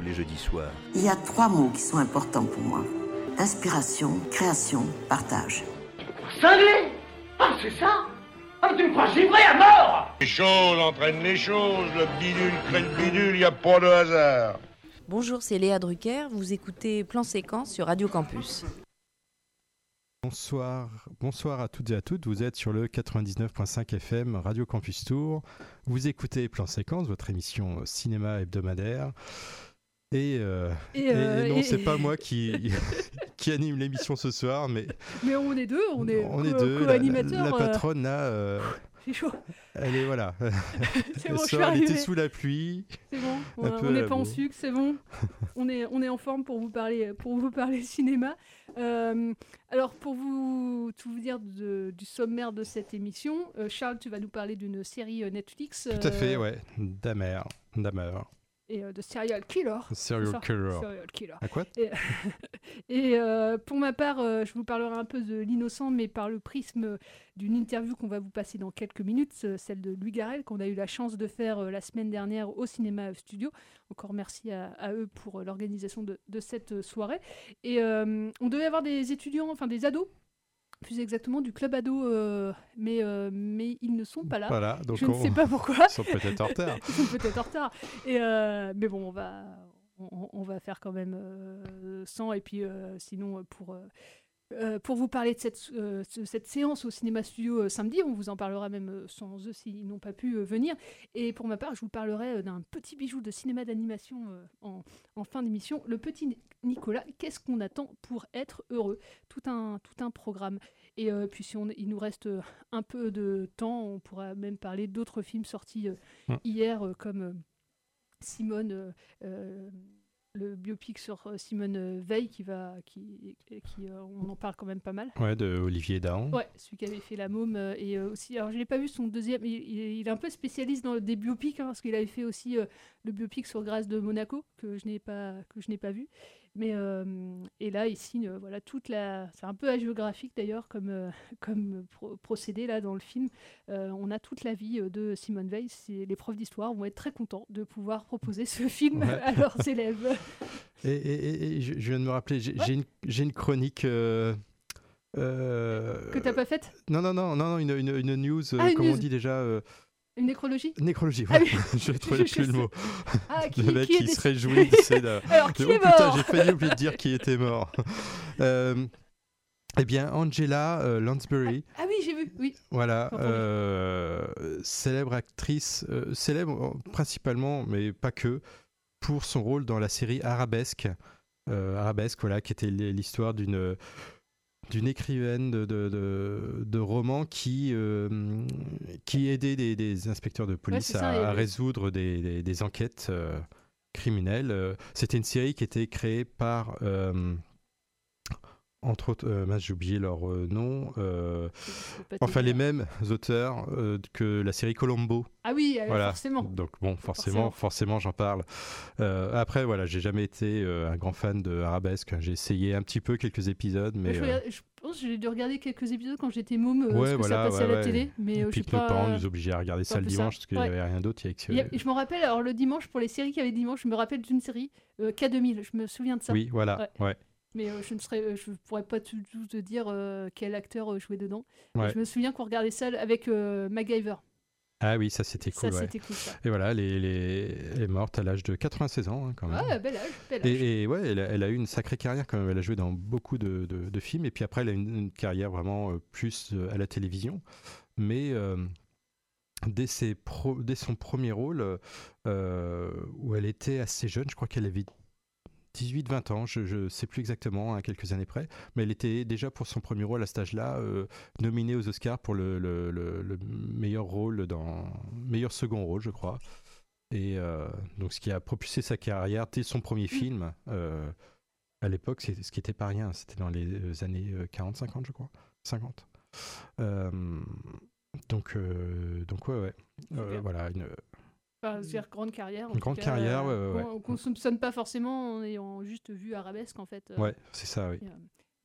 Tous les jeudis soirs. Il y a trois mots qui sont importants pour moi. Inspiration, création, partage. Cinglé Ah c'est ça Ah tu me crois givré à mort Les choses entraînent les choses, le bidule crée le bidule, y a pas de hasard. Bonjour, c'est Léa Drucker, vous écoutez Plan Séquence sur Radio Campus. Bonsoir, bonsoir à toutes et à toutes. Vous êtes sur le 99.5 FM Radio Campus Tour. Vous écoutez Plan Séquence, votre émission cinéma hebdomadaire. Et, euh, Et, euh, et non, et- c'est pas moi qui, qui anime l'émission ce soir, mais Mais on est deux, on est, on est deux. La, euh, patronne là, euh, C'est chaud. elle est voilà. C'est bon, je suis elle était sous la pluie. C'est bon, voilà, on n'est pas en sucre, c'est bon. on, est, on est en forme pour vous parler, pour vous parler cinéma. Alors, pour vous tout vous dire de- du sommaire de cette émission, Charles, tu vas nous parler d'une série Netflix. Tout à fait, ouais. Damer, Damer. Et euh, de Serial Killer. Serial Killer. Serial Killer. À quoi Et, et, euh, pour ma part, euh, je vous parlerai un peu de l'innocent, mais par le prisme d'une interview qu'on va vous passer dans quelques minutes, celle de Louis Garrel, qu'on a eu la chance de faire euh, la semaine dernière au Cinéma Studio. Encore merci à, à eux pour l'organisation de, de cette soirée. Et on devait avoir des étudiants, enfin des ados, plus exactement du club ado, euh, mais, euh, mais ils ne sont pas là. Voilà, donc je ne sais pas pourquoi. Ils sont peut-être en retard. Ils sont peut-être en retard. Et, euh, mais bon, on va, on, on va faire quand même euh, sans. Et puis, sinon, pour, euh, pour vous parler de cette, euh, ce- cette séance au Cinéma Studio euh, samedi, on vous en parlera même sans eux s'ils n'ont pas pu venir. Et pour ma part, je vous parlerai d'un petit bijou de cinéma d'animation en, en fin d'émission. Le petit Ni- Nicolas, qu'est-ce qu'on attend pour être heureux? Tout un, tout un programme. Et puis, si on, il nous reste un peu de temps, on pourra même parler d'autres films sortis Mm. hier, comme Simone, le biopic sur euh, Simone euh, Veil, qui va, qui, qui euh, on en parle quand même pas mal. Ouais, de Olivier Dahan. Ouais, celui qui avait fait La Môme euh, et euh, aussi. Alors, je l'ai pas vu son deuxième. Il, est un peu spécialiste dans des biopics hein, parce qu'il avait fait aussi le biopic sur Grâce de Monaco que je n'ai pas que je n'ai pas vu. Mais euh, et là, il signe euh, voilà toute la. C'est un peu hagiographique d'ailleurs comme euh, comme pro- procédé là dans le film. On a toute la vie de Simone Veil. Les profs d'histoire vont être très contents de pouvoir proposer ce film Ouais. à leurs élèves. Et, et- et- et je, je viens de me rappeler, j'ai j'ai une, une chronique. euh, euh, Que t'as pas faite? Non, non, non, non, une, une, une news, euh, Ah, une comment on dit déjà Une nécrologie? Nécrologie, Ah voilà. oui. je trouvais Je plus le mot. Ah, qui- le mec qui est qui se réjouit, sais, de- Alors, qui de, est oh putain, mort j'ai failli oublier de dire qui était mort. Euh, eh bien, Angela euh, Lansbury, Ah oui, j'ai vu, oui. voilà, euh, célèbre actrice, célèbre principalement, mais pas que, pour son rôle dans la série Arabesque. Arabesque, voilà, qui était l'histoire d'une d'une écrivaine de, de, de- de romans qui, euh, qui aidait des, des inspecteurs de police ça, à, et- à résoudre des, des- des enquêtes euh, criminelles. Euh, C'était une série qui était créée par, euh, entre autres, euh, j'ai oublié leur euh, nom, euh, enfin les mêmes auteurs euh, que la série Colombo. Ah oui, Voilà. forcément. Donc bon, forcément, Forcément. forcément, j'en parle. Après, voilà, j'ai jamais été un grand fan de Arabesque. J'ai essayé un petit peu quelques épisodes, mais je, pense que j'ai dû regarder quelques épisodes quand j'étais môme, ouais, parce que voilà, ça passait ouais, à la ouais. télé. Mais puis que nos pas. parents nous obligeaient à regarder ça le dimanche parce qu'il n'y avait rien d'autre. avait que- je me rappelle, alors le dimanche, pour les séries qu'il y avait dimanche, je me rappelle d'une série, euh, K2000, je me souviens de ça. Oui, voilà, ouais. Mais euh, je ne saurais- euh, je pourrais pas tout, tout te dire euh, quel acteur jouait dedans. Ouais. Je me souviens qu'on regardait ça avec MacGyver. Ah oui, ça c'était cool. Ça, ouais. c'était cool, ça. Et voilà, elle est, elle morte à l'âge de 96 ans hein, quand même. Ouais, bel âge, bel âge. Et, et ouais, elle a, elle a eu une sacrée carrière quand même. Elle a joué dans beaucoup de, de- de films. Et puis après, elle a une, une carrière vraiment plus à la télévision. Mais euh, dès, ses pro- dès son premier rôle, euh, où elle était assez jeune, je crois qu'elle avait 18-20 ans, je ne sais plus exactement, à quelques années près, mais elle était déjà pour son premier rôle à cet âge-là euh, nominée aux Oscars pour le, le- le- le meilleur rôle dans meilleur second rôle, je crois. Et euh, donc, ce qui a propulsé sa carrière dès son premier film. euh, à l'époque, c'est ce qui était pas rien. C'était dans les années 40-50, je crois. 50. Euh, donc, donc ouais, ouais. Voilà, une, Enfin, c'est-à-dire grande carrière. en grande cas, carrière, euh, ouais, ouais, qu'on- ouais. Qu'on ne soupçonne pas forcément en ayant juste vu Arabesque, en fait. euh, Ouais, c'est ça, oui. et, euh,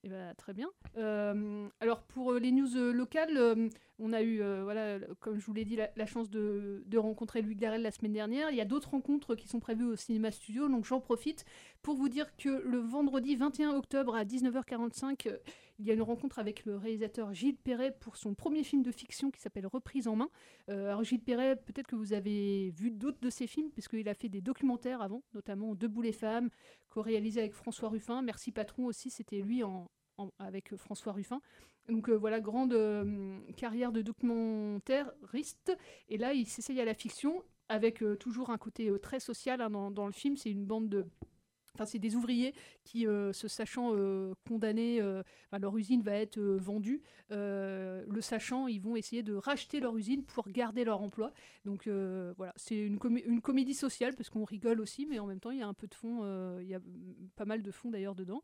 et bah, très bien. Euh, alors, pour les news locales, on a eu, voilà, comme je vous l'ai dit, la, la chance de, de rencontrer Louis Garrel la semaine dernière. Il y a d'autres rencontres qui sont prévues au Cinéma Studio, donc j'en profite pour vous dire que le vendredi 21 octobre à 19h45, euh, il y a une rencontre avec le réalisateur Gilles Perret pour son premier film de fiction qui s'appelle Reprise en main. Euh, alors Gilles Perret, peut-être que vous avez vu d'autres de ses films, puisqu'il a fait des documentaires avant, notamment Debout les femmes, co-réalisé avec François Ruffin. Merci Patron aussi, c'était lui avec François Ruffin. Donc euh, voilà, grande euh, carrière de documentariste. Et là, il s'essaye à la fiction, avec toujours un côté très social hein, dans le film. C'est une bande de... Enfin, c'est des ouvriers qui, euh, se sachant euh, condamnés, euh, leur usine va être euh, vendue. Le sachant, ils vont essayer de racheter leur usine pour garder leur emploi. Donc voilà, c'est une, comé- une comédie sociale parce qu'on rigole aussi, mais en même temps, il y a un peu de fond. il y a mm, pas mal de fond d'ailleurs dedans.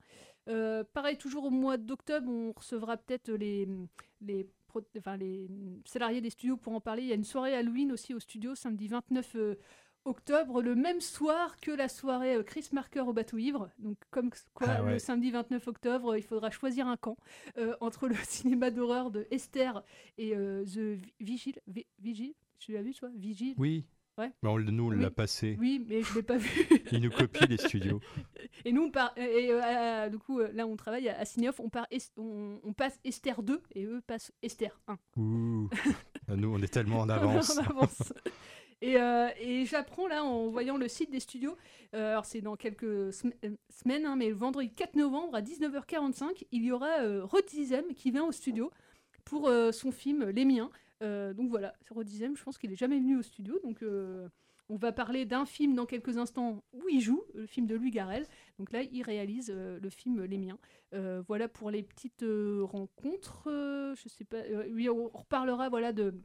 Pareil, toujours au mois d'octobre, on recevra peut-être les, les, les salariés des studios pour en parler. Il y a une soirée Halloween aussi au studio, samedi 29 euh, octobre, le même soir que la soirée euh, Chris Marker au bateau ivre. Donc, comme quoi, Ah ouais. le samedi 29 octobre, il faudra choisir un camp euh, entre le cinéma d'horreur de Esther et euh, The Vigil. Vi- Vigil Tu l'as vu, toi? Vigil? Oui. Ouais. Mais on, nous, on l'a passé. Oui, mais je l'ai pas vu. Il nous copie les studios. Et nous, on part, et, euh, du coup, là, on travaille à, Cinéoff, on, part on, on passe Esther 2 et eux passent Esther 1. Ouh. nous, on est tellement en avance. En avance. Et, euh, et j'apprends là en voyant le site des studios, euh, alors c'est dans quelques euh, semaines, hein, mais le vendredi 4 novembre à 19h45, il y aura euh, qui vient au studio pour son film Les Miens. Donc voilà, Rod Dizem, je pense qu'il est jamais venu au studio, donc on va parler d'un film dans quelques instants où il joue, le film de Louis Garrel. Donc là, il réalise le film Les Miens. Voilà pour les petites rencontres. je sais pas. oui, on reparlera voilà de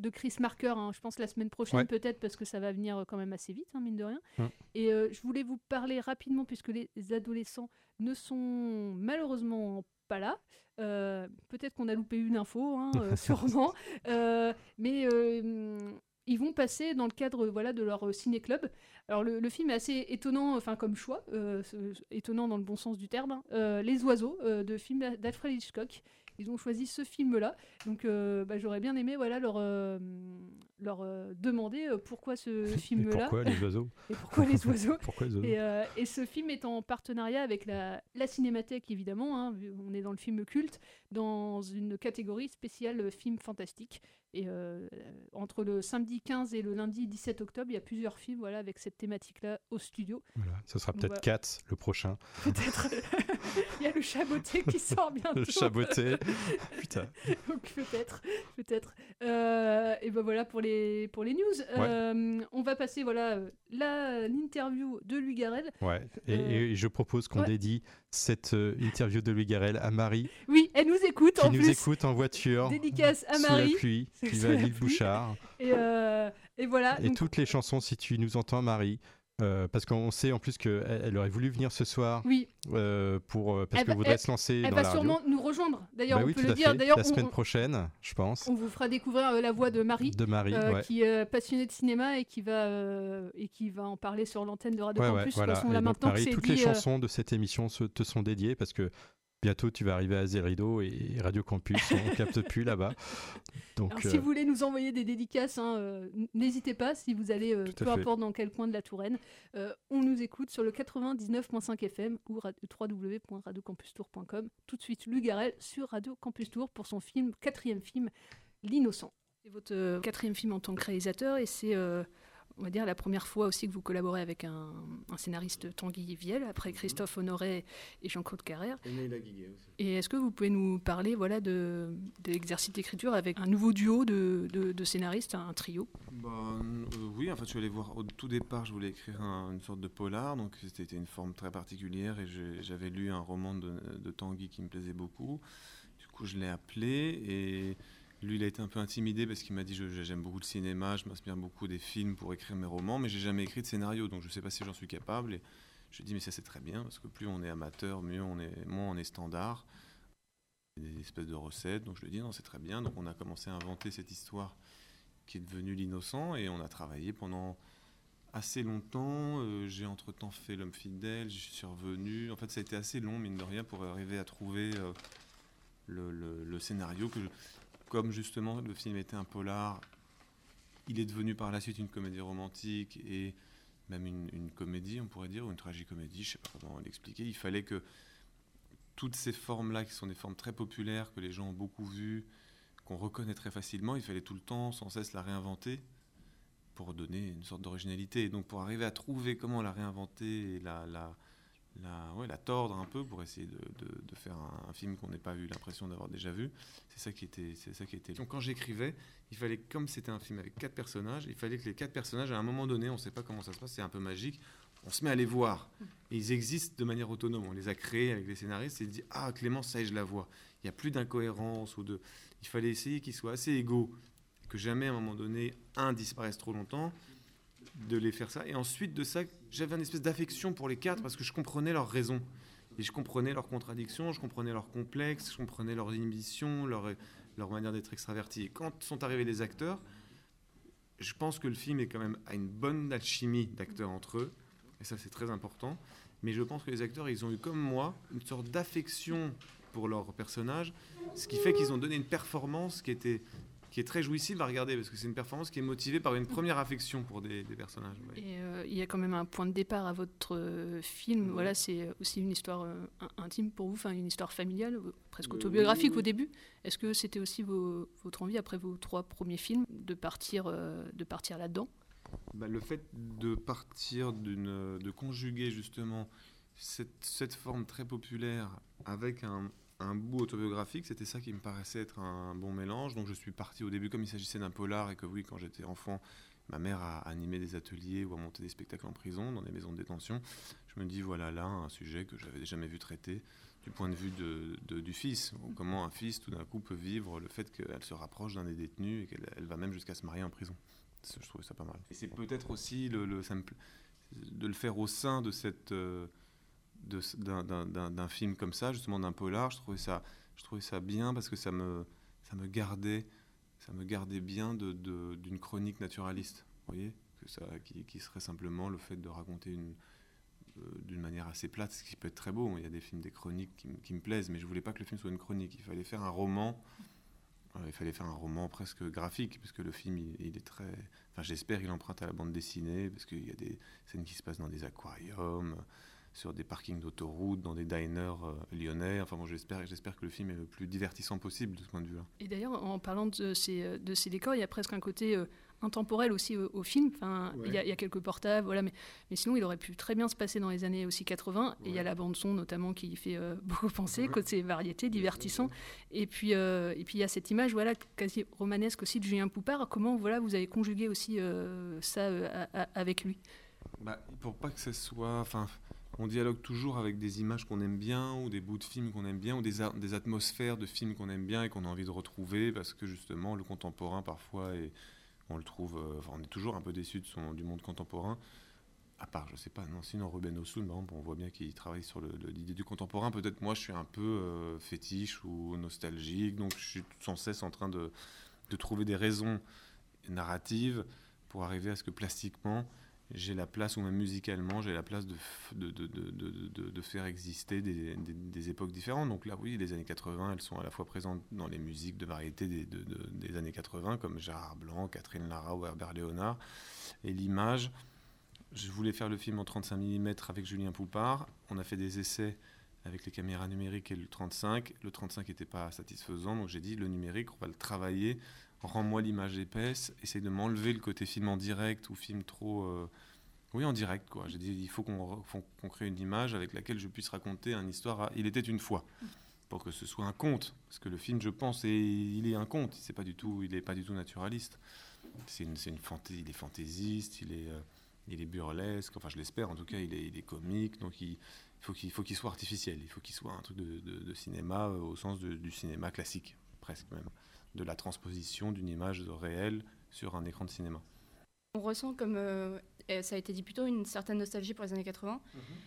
de Chris Marker, hein, je pense la semaine prochaine Ouais. peut-être parce que ça va venir euh, quand même assez vite, hein, mine de rien. Mm. Et euh, je voulais vous parler rapidement puisque les adolescents ne sont malheureusement pas là. Euh, peut-être qu'on a loupé une info, hein, euh, sûrement. Mais ils vont passer dans le cadre voilà, de leur ciné-club. Alors le, le film est assez étonnant, enfin comme choix, euh, étonnant dans le bon sens du terme. hein. Euh, Les oiseaux euh, de film d'Alfred Hitchcock. Ils ont choisi ce film-là. Donc euh, bah, j'aurais bien aimé voilà, leur, euh, leur euh, demander pourquoi ce film-là. pourquoi les oiseaux Et pourquoi les oiseaux Pourquoi les oiseaux et, et ce film est en partenariat avec la, la Cinémathèque, évidemment. hein, on est dans le film culte, dans une catégorie spéciale film fantastique. Et euh, entre le samedi 15 et le lundi 17 octobre, il y a plusieurs films voilà, avec cette thématique-là au studio. Voilà, ce sera peut-être voilà. Cats le prochain. Peut-être. il y a le chaboté qui sort bientôt. Le chaboté. Putain. Donc peut-être, peut-être. Euh, et ben voilà pour les pour les news. Euh, on va passer voilà l'interview de Louis Garrel. Ouais. Et, et je propose qu'on ouais. dédie cette euh, interview de Louis Garrel à Marie, Oui, elle nous écoute qui en nous plus. écoute en voiture, Dédicace à sous Marie. la pluie, qui Sous va à la l'île. Bouchard. Et, euh, et voilà. Et donc- toutes les chansons, si tu nous entends, Marie. Euh, parce qu'on sait en plus qu'elle elle aurait voulu venir ce soir Oui. euh, pour, euh, parce Elle qu'elle voudrait elle- se lancer Elle dans va la radio. sûrement nous rejoindre. D'ailleurs, Bah on oui, peut le dire. D'ailleurs, la on- semaine prochaine, je pense. on vous fera découvrir euh, la voix de Marie, De Marie, ouais. qui est passionnée de cinéma et qui va et qui va en parler sur l'antenne de Radio Ouais, ouais, Campus. voilà. De toute façon, là donc, maintenant Marie, toutes dit, les chansons de cette émission se- te sont dédiées parce que bientôt tu vas arriver à Zerido et Radio Campus, on capte plus là-bas. Donc, Alors, euh, si vous voulez nous envoyer des dédicaces, hein, euh, n'hésitez pas. Si vous allez, euh, peu fait. importe dans quel coin de la Touraine, on nous écoute sur le 99.5 FM ou ra- www.radiocampustour.com. Tout de suite, Lugarel sur Radio Campus Tour pour son film, quatrième film, L'innocent. C'est votre quatrième film en tant que réalisateur et c'est, euh, on va dire, la première fois aussi que vous collaborez avec un, un scénariste Tanguy Vielle, après Christophe Honoré et Jean-Claude Carrère. Et Neila Guiguet aussi. Et est-ce que vous pouvez nous parler voilà, de, de l'exercice d'écriture avec un nouveau duo de, de, de scénaristes, un trio? Bah, euh, oui, en fait, je suis allé voir au tout départ, je voulais écrire un- une sorte de polar, donc c'était une forme très particulière et j'avais lu un roman de, de Tanguy qui me plaisait beaucoup. Du coup, je l'ai appelé et lui, il a été un peu intimidé parce qu'il m'a dit j'aime beaucoup le cinéma, je m'inspire beaucoup des films pour écrire mes romans, mais j'ai jamais écrit de scénario, donc je sais pas si j'en suis capable. Je lui ai dit mais ça c'est très bien parce que plus on est amateur, mieux on est, moins on est standard. Des espèces de recettes, donc je lui ai dit non c'est très bien. Donc on a commencé à inventer cette histoire qui est devenue l'innocent et on a travaillé pendant assez longtemps. Euh, j'ai entre-temps fait L'homme fidèle, je suis revenu. En fait, ça a été assez long, mine de rien, pour arriver à trouver euh, le, le- le scénario. Que je- comme justement le film était un polar, il est devenu par la suite une comédie romantique et même une, comédie, on pourrait dire, ou une tragicomédie, je sais pas comment l'expliquer. Il fallait que toutes ces formes-là, qui sont des formes très populaires, que les gens ont beaucoup vues, qu'on reconnaît très facilement, il fallait tout le temps, sans cesse, la réinventer pour donner une sorte d'originalité. Et donc pour arriver à trouver comment la réinventer et la, la, tordre un peu pour essayer de, faire un, film qu'on n'ait pas eu l'impression d'avoir déjà vu, c'est ça qui était, c'est ça qui était. Donc quand j'écrivais, il fallait, comme c'était un film avec quatre personnages, il fallait que les quatre personnages, à un moment donné, on ne sait pas comment ça se passe, c'est un peu magique, on se met à les voir. Et ils existent de manière autonome. On les a créés avec les scénaristes et disent Ah, Clément, ça je la vois. Il n'y a plus d'incohérence ou de. Il fallait essayer qu'ils soient assez égaux, que jamais à un moment donné un disparaisse trop longtemps, de les faire ça. Et ensuite de ça, j'avais une espèce d'affection pour les quatre parce que je comprenais leurs raisons. Et je comprenais leurs contradictions, je comprenais leurs complexes, je comprenais leurs inhibitions, leur, leur manière d'être extravertis. Et quand sont arrivés les acteurs, je pense que le film est quand même à une bonne alchimie d'acteurs entre eux, et ça c'est très important. Mais je pense que les acteurs, ils ont eu comme moi une sorte d'affection pour leur personnage, ce qui fait qu'ils ont donné une performance qui était qui est très jouissive à regarder parce que c'est une performance qui est motivée par une première affection pour des, des personnages. ouais. Et euh, il y a quand même un point de départ à votre euh, film. Voilà, c'est aussi une histoire euh, in- intime pour vous, enfin une histoire familiale, euh, presque Euh, autobiographique oui, oui. au début. Est-ce que c'était aussi vos- votre envie après vos trois premiers films de partir, euh, de partir là-dedans? Bah, le fait de partir d'une, de conjuguer justement cette, cette forme très populaire avec un, un bout autobiographique, c'était ça qui me paraissait être un bon mélange. Donc je suis parti au début comme il s'agissait d'un polar et que oui, quand j'étais enfant, ma mère a animé des ateliers ou a monté des spectacles en prison, dans des maisons de détention. Je me dis voilà là un sujet que j'avais jamais vu traité du point de vue de, de- du fils. Comment un fils tout d'un coup peut vivre le fait qu'elle se rapproche d'un des détenus et qu'elle elle va même jusqu'à se marier en prison. Je trouvais ça pas mal. Et c'est peut-être aussi le, le- ça me pla- de le faire au sein de cette euh, d'un- film comme ça, justement d'un polar. Je trouvais ça, je trouvais ça bien parce que ça me ça me gardait ça me gardait bien de- de- d'une chronique naturaliste. Vous voyez que ça qui, serait simplement le fait de raconter une euh, d'une manière assez plate, ce qui peut être très beau. Il y a des films, des chroniques qui, me plaisent, mais je voulais pas que le film soit une chronique. Il fallait faire un roman. Euh, il fallait faire un roman presque graphique, parce que le film, il, est très. Enfin, j'espère qu'il emprunte à la bande dessinée, parce qu'il y a des scènes qui se passent dans des aquariums, sur des parkings d'autoroute, dans des diners euh, lyonnais. Enfin, bon, j'espère, j'espère que le film est le plus divertissant possible de ce point de vue-là. Et d'ailleurs, en parlant de ces, de ces décors, il y a presque un côté euh, intemporel aussi au, au film. Enfin, il, y a, il y a quelques portables, voilà, mais, mais sinon, il aurait pu très bien se passer dans les années aussi 80. Et il y a la bande-son notamment qui y fait euh, beaucoup penser, côté variété, divertissant. Et puis, euh, et puis, il y a cette image voilà, quasi romanesque aussi de Julien Poupard. Comment voilà, vous avez conjugué aussi euh, ça euh, à- à- avec lui? Bah, pour pas que ce soit. Enfin, on dialogue toujours avec des images qu'on aime bien, ou des bouts de films qu'on aime bien, ou des, atmosphères de films qu'on aime bien et qu'on a envie de retrouver, parce que justement, le contemporain, parfois, et on le trouve. euh, Enfin, on est toujours un peu déçu de son, du monde contemporain. À part, je sais pas, non, sinon Ruben exemple, on voit bien qu'il travaille sur l'idée du contemporain. Peut-être moi, je suis un peu euh, fétiche ou nostalgique, donc je suis sans cesse en train de trouver des raisons narratives pour arriver à ce que plastiquement, j'ai la place, ou même musicalement, j'ai la place de, de, de, de, faire exister des, des- époques différentes. Donc là, oui, les années 80, elles sont à la fois présentes dans les musiques de variété des, de- de- des années 80, comme Gérard Blanc, Catherine Lara ou Herbert Léonard. Et l'image, je voulais faire le film en 35 mm avec Julien Poupard. On a fait des essais avec les caméras numériques et le 35. Le 35 n'était pas satisfaisant, donc j'ai dit le numérique, on va le travailler rends-moi l'image épaisse, essaye de m'enlever le côté film en direct ou film trop. euh, oui, en direct, quoi. J'ai dit, il faut qu'on qu'on crée une image avec laquelle je puisse raconter une histoire. Il était une fois, pour que ce soit un conte, parce que le film, je pense, il est un conte. C'est pas du tout, il est pas du tout naturaliste. C'est une, une. Il est fantaisiste, il est, euh, il est burlesque. Enfin, je l'espère. En tout cas, il est, comique. Donc, il faut qu'il faut qu'il soit artificiel. Il faut qu'il soit un truc de, cinéma euh, au sens du cinéma classique, presque même, de la transposition d'une image réelle sur un écran de cinéma. On ressent comme, euh, ça a été dit plus tôt, une certaine nostalgie pour les années 80.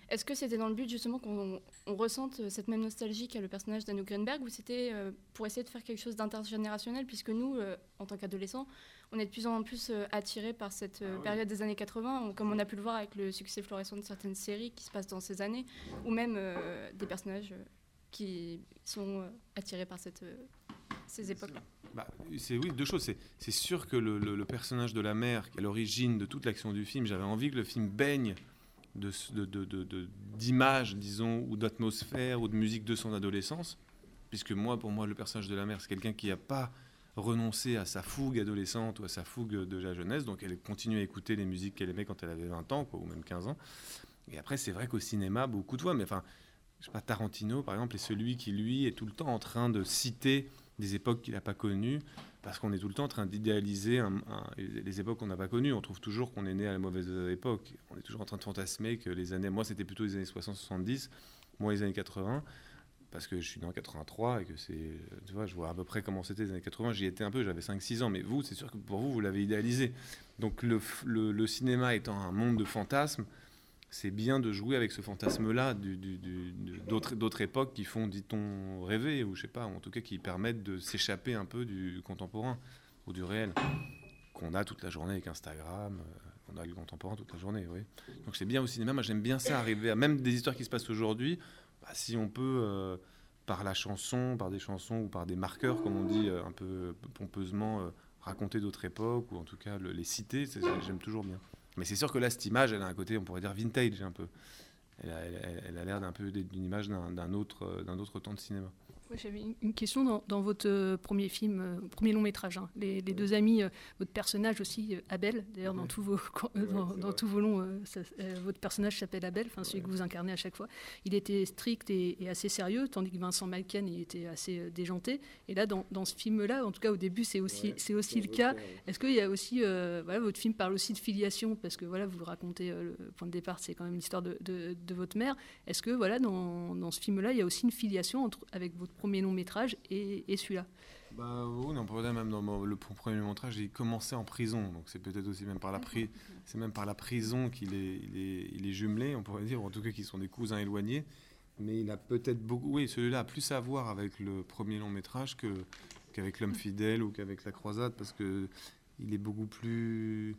Est-ce que c'était dans le but justement qu'on on ressente euh, cette même nostalgie qu'a le personnage d'Anouk Greenberg ou c'était euh, pour essayer de faire quelque chose d'intergénérationnel puisque nous, euh, en tant qu'adolescents, on est de plus en plus euh, attirés par cette euh, période des années 80, on- comme on a pu le voir avec le succès florissant de certaines séries qui se passent dans ces années, ou même euh, des personnages euh, qui sont euh, attirés par cette, euh, ces époques-là. Bah, c'est oui, deux choses. C'est, sûr que le, le- le personnage de la mère, qui est à l'origine de toute l'action du film, j'avais envie que le film baigne de, ce- de- de- de- de- d'images, disons, ou d'atmosphère, ou de musique de son adolescence. Puisque moi, pour moi, le personnage de la mère, c'est quelqu'un qui n'a pas renoncé à sa fougue adolescente ou à sa fougue de la jeunesse. Donc elle continue à écouter les musiques qu'elle aimait quand elle avait 20 ans, quoi, ou même 15 ans. Et après, c'est vrai qu'au cinéma, beaucoup de fois, mais enfin, je sais pas, Tarantino, par exemple, est celui qui, lui, est tout le temps en train de citer des époques qu'il n'a pas connues, parce qu'on est tout le temps en train d'idéaliser les époques qu'on n'a pas connues. On trouve toujours qu'on est né à la mauvaise époque. On est toujours en train de fantasmer que les années... Moi, c'était plutôt les années 60-70, moi, les années 80, parce que je suis né en 83 et que c'est... Tu vois, je vois à peu près comment c'était les années 80. J'y étais un peu, j'avais 5-6 ans, mais vous, c'est sûr que pour vous, vous l'avez idéalisé. Donc le- le cinéma étant un monde de fantasmes, c'est bien de jouer avec ce fantasme-là d'autres époques qui font, dit-on, rêver, ou je sais pas, en tout cas qui permettent de s'échapper un peu du contemporain ou du réel, qu'on a toute la journée avec Instagram, euh, on a le contemporain toute la journée, oui. Donc c'est bien au cinéma, moi j'aime bien ça, arriver à même des histoires qui se passent aujourd'hui, bah, si on peut, euh, par la chanson, par des chansons ou par des marqueurs, comme on dit euh, un peu pompeusement, raconter d'autres époques, ou en tout cas le- les citer, j'aime toujours bien. Mais c'est sûr que là, cette image, elle a un côté, on pourrait dire vintage un peu. Elle a l'air d'un peu d'une image d'un autre, euh, d'un autre temps de cinéma. Ouais, J'avais une- une question dans, dans votre euh, premier film, euh, premier long métrage. hein. Les, les deux amis, euh, votre personnage aussi, Abel. D'ailleurs, dans tous vos dans, dans tous vos longs, euh, ça- euh, votre personnage s'appelle Abel, enfin celui que vous incarnez à chaque fois. Il était strict et, et assez sérieux, tandis que Vincent Malken, il était assez déjanté. Et là, dans, dans ce film-là, en tout cas au début, c'est aussi c'est aussi le cas. Est-ce qu'il y a aussi, voilà, votre film parle aussi de filiation? Parce que voilà, vous le racontez. le point de départ, c'est quand même l'histoire de, de, de votre mère. Est-ce que voilà, dans, dans ce film-là, il y a aussi une filiation entre avec votre premier long métrage et, et celui-là. Bah oui, on pourrait dire même dans le premier montage, il commençait en prison, donc c'est peut-être aussi même par la pri- c'est même par la prison qu'il est, il est, il est jumelé, on pourrait dire, ou en tout cas qu'ils sont des cousins éloignés. Mais il a peut-être beaucoup, oui, celui-là a plus à voir avec le premier long métrage que qu'avec l'homme fidèle ou qu'avec la croisade, parce que il est beaucoup plus,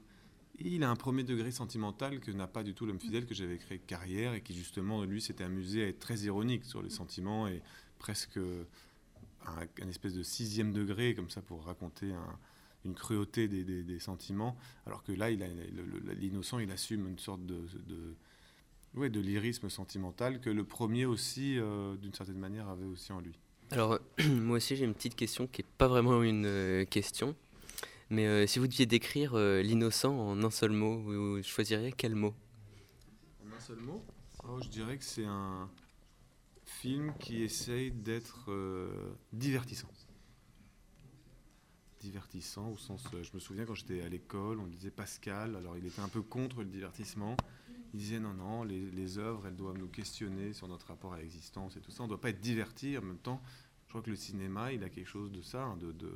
il a un premier degré sentimental que n'a pas du tout l'homme fidèle que j'avais créé Carrière et qui justement lui s'était amusé à être très ironique sur les sentiments et presque un, un espèce de sixième degré comme ça pour raconter un- une cruauté des, des- des sentiments, alors que là, l'innocent, il assume une sorte de, de, ouais, de lyrisme sentimental que le premier aussi, euh, d'une certaine manière, avait aussi en lui. Alors, moi aussi, j'ai une petite question qui n'est pas vraiment une euh, question. Mais euh, si vous deviez décrire l'innocent en un seul mot, vous choisiriez quel mot? En un seul mot? Oh, Je dirais que c'est un film qui essaye d'être euh, divertissant. Divertissant au sens. euh, je me souviens quand j'étais à l'école, on disait Pascal, alors il était un peu contre le divertissement. Il disait non, non, les, œuvres, elles doivent nous questionner sur notre rapport à l'existence et tout ça. On ne doit pas être diverti en même temps. Je crois que le cinéma, il a quelque chose de ça, hein, de, de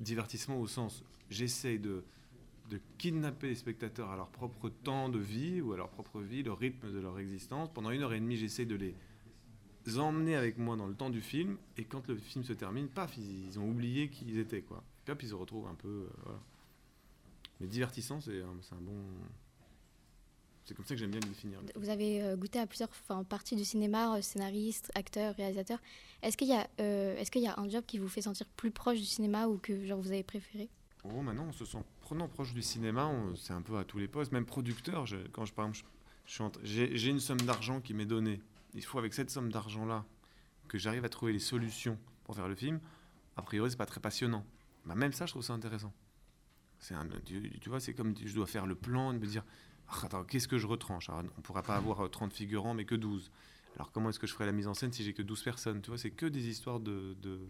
divertissement au sens. J'essaye de, de kidnapper les spectateurs à leur propre temps de vie ou à leur propre vie, le rythme de leur existence. Pendant une heure et demie, j'essaie de les emmener avec moi dans le temps du film. Et quand le film se termine, paf, ils, ils ont oublié qui ils étaient. Quoi. Puis hop, ils se retrouvent un peu. euh, voilà. Mais divertissant, c'est un, bon. C'est comme ça que j'aime bien le définir. Vous avez euh, goûté à plusieurs enfin, parties du cinéma, euh, scénariste, acteur, réalisateur. Est-ce qu'il y, a, euh, est-ce qu'il y a un job qui vous fait sentir plus proche du cinéma ou que genre, vous avez préféré? Oh, maintenant, on se sent prenant proche du cinéma, c'est un peu à tous les postes, même producteur. je- quand je, par exemple, j'ai une somme d'argent qui m'est donnée. Il faut avec cette somme d'argent-là que j'arrive à trouver les solutions pour faire le film. A priori, c'est pas très passionnant. Bah, même ça, je trouve ça intéressant. C'est un, tu, vois, c'est comme je dois faire le plan et me dire ah, attends, qu'est-ce que je retranche? On ne pourra pas avoir euh, 30 figurants, mais que 12. Alors comment est-ce que je ferai la mise en scène si j'ai que 12 personnes? Tu vois, c'est que des histoires de, de,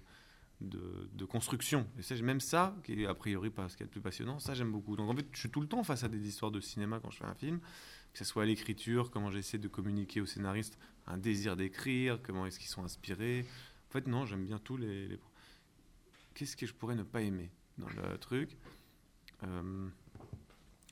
de, de construction. Et ça, même ça, qui est a priori pas ce qui est le plus passionnant, ça j'aime beaucoup. Donc en fait, je suis tout le temps face à des histoires de cinéma quand je fais un film, que ce soit à l'écriture, comment j'essaie de communiquer aux scénaristes un désir d'écrire, comment est-ce qu'ils sont inspirés. En fait, non, j'aime bien tous les. Qu'est-ce que je pourrais ne pas aimer dans le truc? Euh,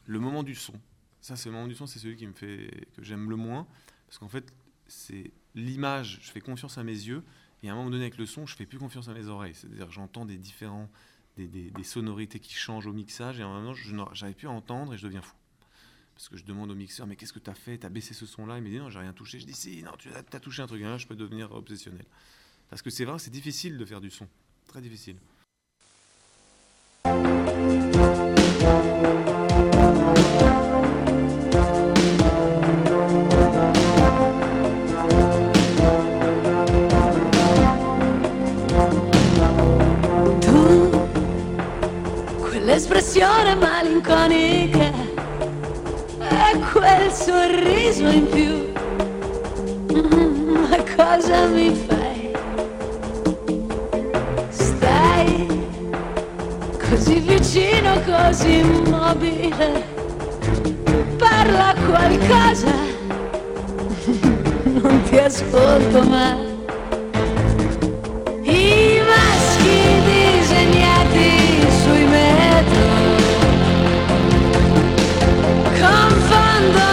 Le moment du son. Ça, c'est le moment du son, c'est celui qui me fait que j'aime le moins, parce qu'en fait, c'est l'image. Je fais confiance à mes yeux, et à un moment donné avec le son, je fais plus confiance à mes oreilles. C'est-à-dire, j'entends des différents, des, sonorités qui changent au mixage, et en même temps, je n'ar- j'arrive plus à entendre et je deviens fou. Parce que je demande au mixeur, mais qu'est-ce que tu as fait? Tu as baissé ce son-là? Il me dit, non, j'ai rien touché. Je dis, si, non, tu as, touché un truc. Là, je peux devenir obsessionnel. Parce que c'est vrai, c'est difficile de faire du son. Très difficile. Tu, quell'espressione malinconica sorriso in più, ma cosa mi fai? Stai così vicino, così immobile, parla qualcosa, non ti ascolto mai. Sui metro confondono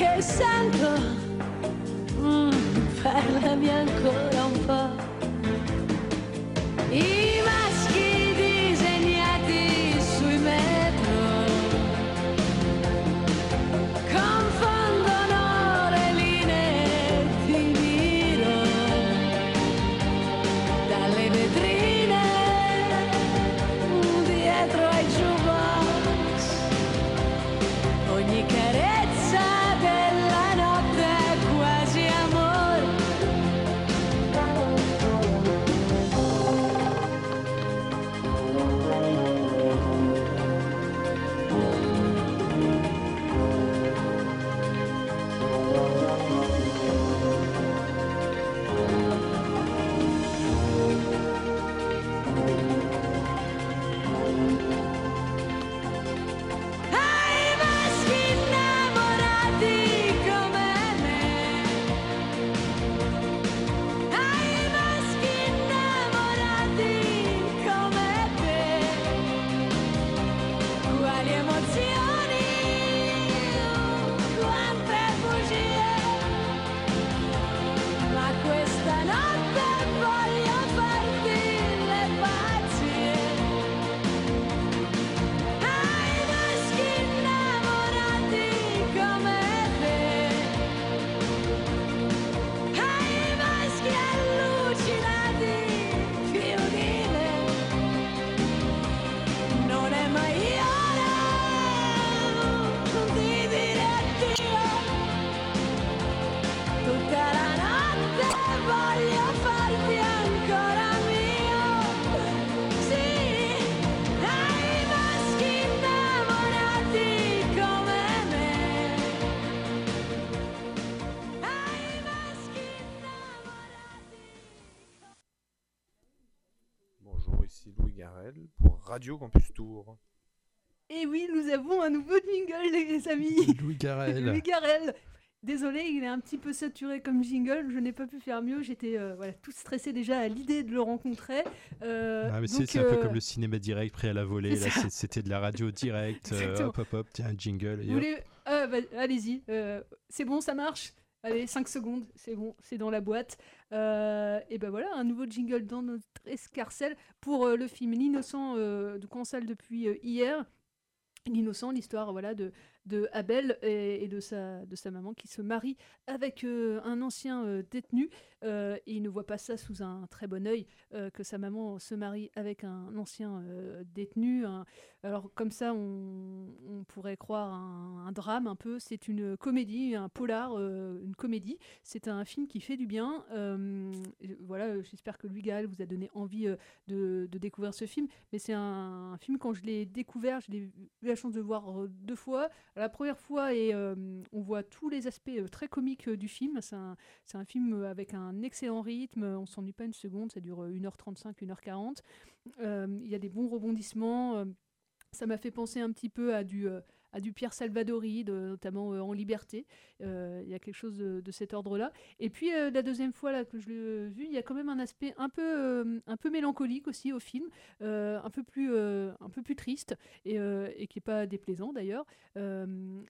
che sento. Mm, parlami ancora Garel pour Radio Campus Tour. Et oui, nous avons un nouveau jingle, les amis. Louis Garel. Louis Garel. Désolé, il est un petit peu saturé comme jingle. Je n'ai pas pu faire mieux. J'étais euh, voilà, toute stressée déjà à l'idée de le rencontrer. Euh, Ah, mais c'est un peu euh, comme le cinéma direct pris à la volée. c'était de la radio directe. euh, hop, hop, hop, tiens, un jingle. Vous voulez Ah, bah, Allez-y, euh, c'est bon, ça marche? Allez, 5 secondes, c'est bon, c'est dans la boîte. Euh, et ben voilà, un nouveau jingle dans notre escarcelle pour euh, le film L'innocent euh, de depuis euh, hier. L'innocent, l'histoire voilà de, de Abel et, de, sa, de sa maman qui se marie avec euh, un ancien euh, détenu. euh, il ne voit pas ça sous un très bon euh, que sa maman se marie avec un ancien détenu. alors comme ça, on, pourrait croire un, drame un peu. C'est une comédie, un polar, une comédie. C'est un film qui fait du bien. Voilà, j'espère que Louis Gaël vous a donné envie de, de découvrir ce film. Mais c'est un, un film quand je l'ai découvert, je l'ai eu la chance de voir deux fois. La première fois euh, on voit tous les aspects euh, très comiques euh, du film. C'est un, film avec un excellent rythme. On s'ennuie pas une seconde. Ça dure euh, 1h35, 1h40. Euh, Il y a des bons rebondissements. ça m'a fait penser un petit peu à du, à du Pierre Salvadori, notamment euh, en Liberté. Euh, Il y a quelque chose de, cet ordre-là. Et puis euh, la deuxième fois là, que je l'ai vu, il y a quand même un aspect un peu, un peu mélancolique aussi au film, un, peu plus, un peu plus triste et, qui n'est pas déplaisant d'ailleurs.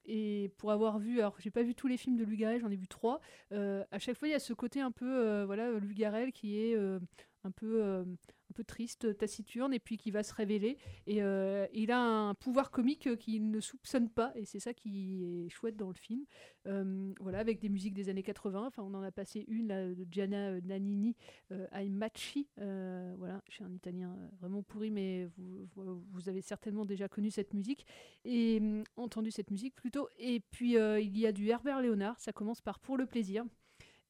Et pour avoir vu, alors j'ai pas vu tous les films de Louis Garrel, j'en ai vu trois. à chaque fois, il y a ce côté un peu, voilà, Louis Garrel qui est un peu, un peu triste, taciturne, et puis qui va se révéler. Et euh, il a un pouvoir comique euh, qu'il ne soupçonne pas, et c'est ça qui est chouette dans le film. Euh, voilà, avec des musiques des années 80. Enfin, on en a passé une là, de Gianna euh, Nannini, euh, I'm Machi. Euh, voilà, je suis un Italien euh, vraiment pourri, mais vous, vous, avez certainement déjà connu cette musique et hum, entendu cette musique plutôt. Et puis euh, il y a du Herbert Léonard. Ça commence par Pour le plaisir.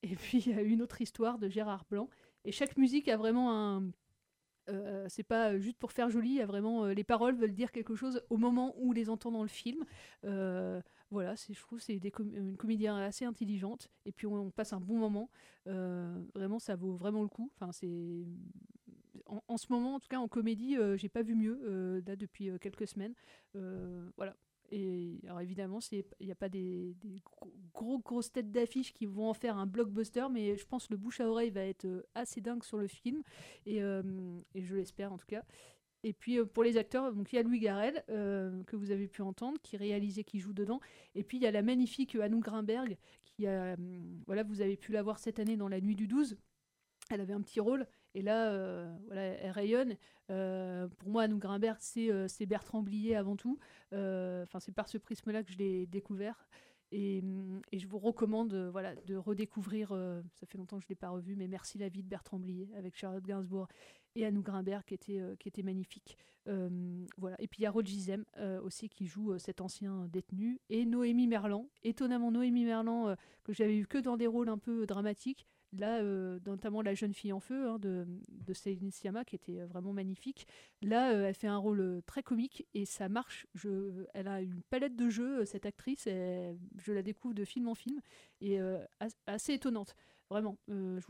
Et puis il y a une autre histoire de Gérard Blanc. Et chaque musique a vraiment un, euh, c'est pas juste pour faire joli, il y a vraiment euh, les paroles veulent dire quelque chose au moment où on les entend dans le film. Euh, voilà, je trouve c'est une comédie assez intelligente et puis on, passe un bon moment. Euh, vraiment, ça vaut vraiment le coup. Enfin, c'est en, ce moment, en tout cas en comédie, euh, j'ai pas vu mieux euh, depuis euh, quelques semaines. Euh, voilà. Et alors évidemment, il n'y a pas des, des gros, gros grosses têtes d'affiche qui vont en faire un blockbuster, mais je pense que le bouche à oreille va être euh, assez dingue sur le film, et, euh, et je l'espère en tout cas. Et puis euh, pour les acteurs, donc il y a Louis Garrel que vous avez pu entendre, qui réalisait, qui joue dedans. Et puis il y a la magnifique Anou Grimberg, qui voilà, vous avez pu la voir cette année dans La Nuit du 12. Elle avait un petit rôle et là, euh, voilà, elle rayonne. Euh, pour moi, Anou Grimberg, c'est euh, Bertrand Blier avant tout. Euh, Enfin, c'est par ce prisme-là que je l'ai découvert. Et, et je vous recommande voilà, de redécouvrir, ça fait longtemps que je ne l'ai pas revu, mais Merci la vie de Bertrand Blier avec Charlotte Gainsbourg et Anou Grimberg qui était, qui était magnifique. Voilà. Et puis il y a Rod Gizem aussi qui joue cet ancien détenu. Et Noémie Merlan, étonnamment Noémie Merlan, que j'avais vu que dans des rôles un peu dramatiques. Là, euh, notamment la jeune fille en feu hein, de, de Céline qui était euh, vraiment magnifique. Là, euh, elle fait un rôle très comique et ça marche. Elle a une palette de jeux, cette actrice. et je la découvre de film en film et as- assez étonnante. Vraiment, euh,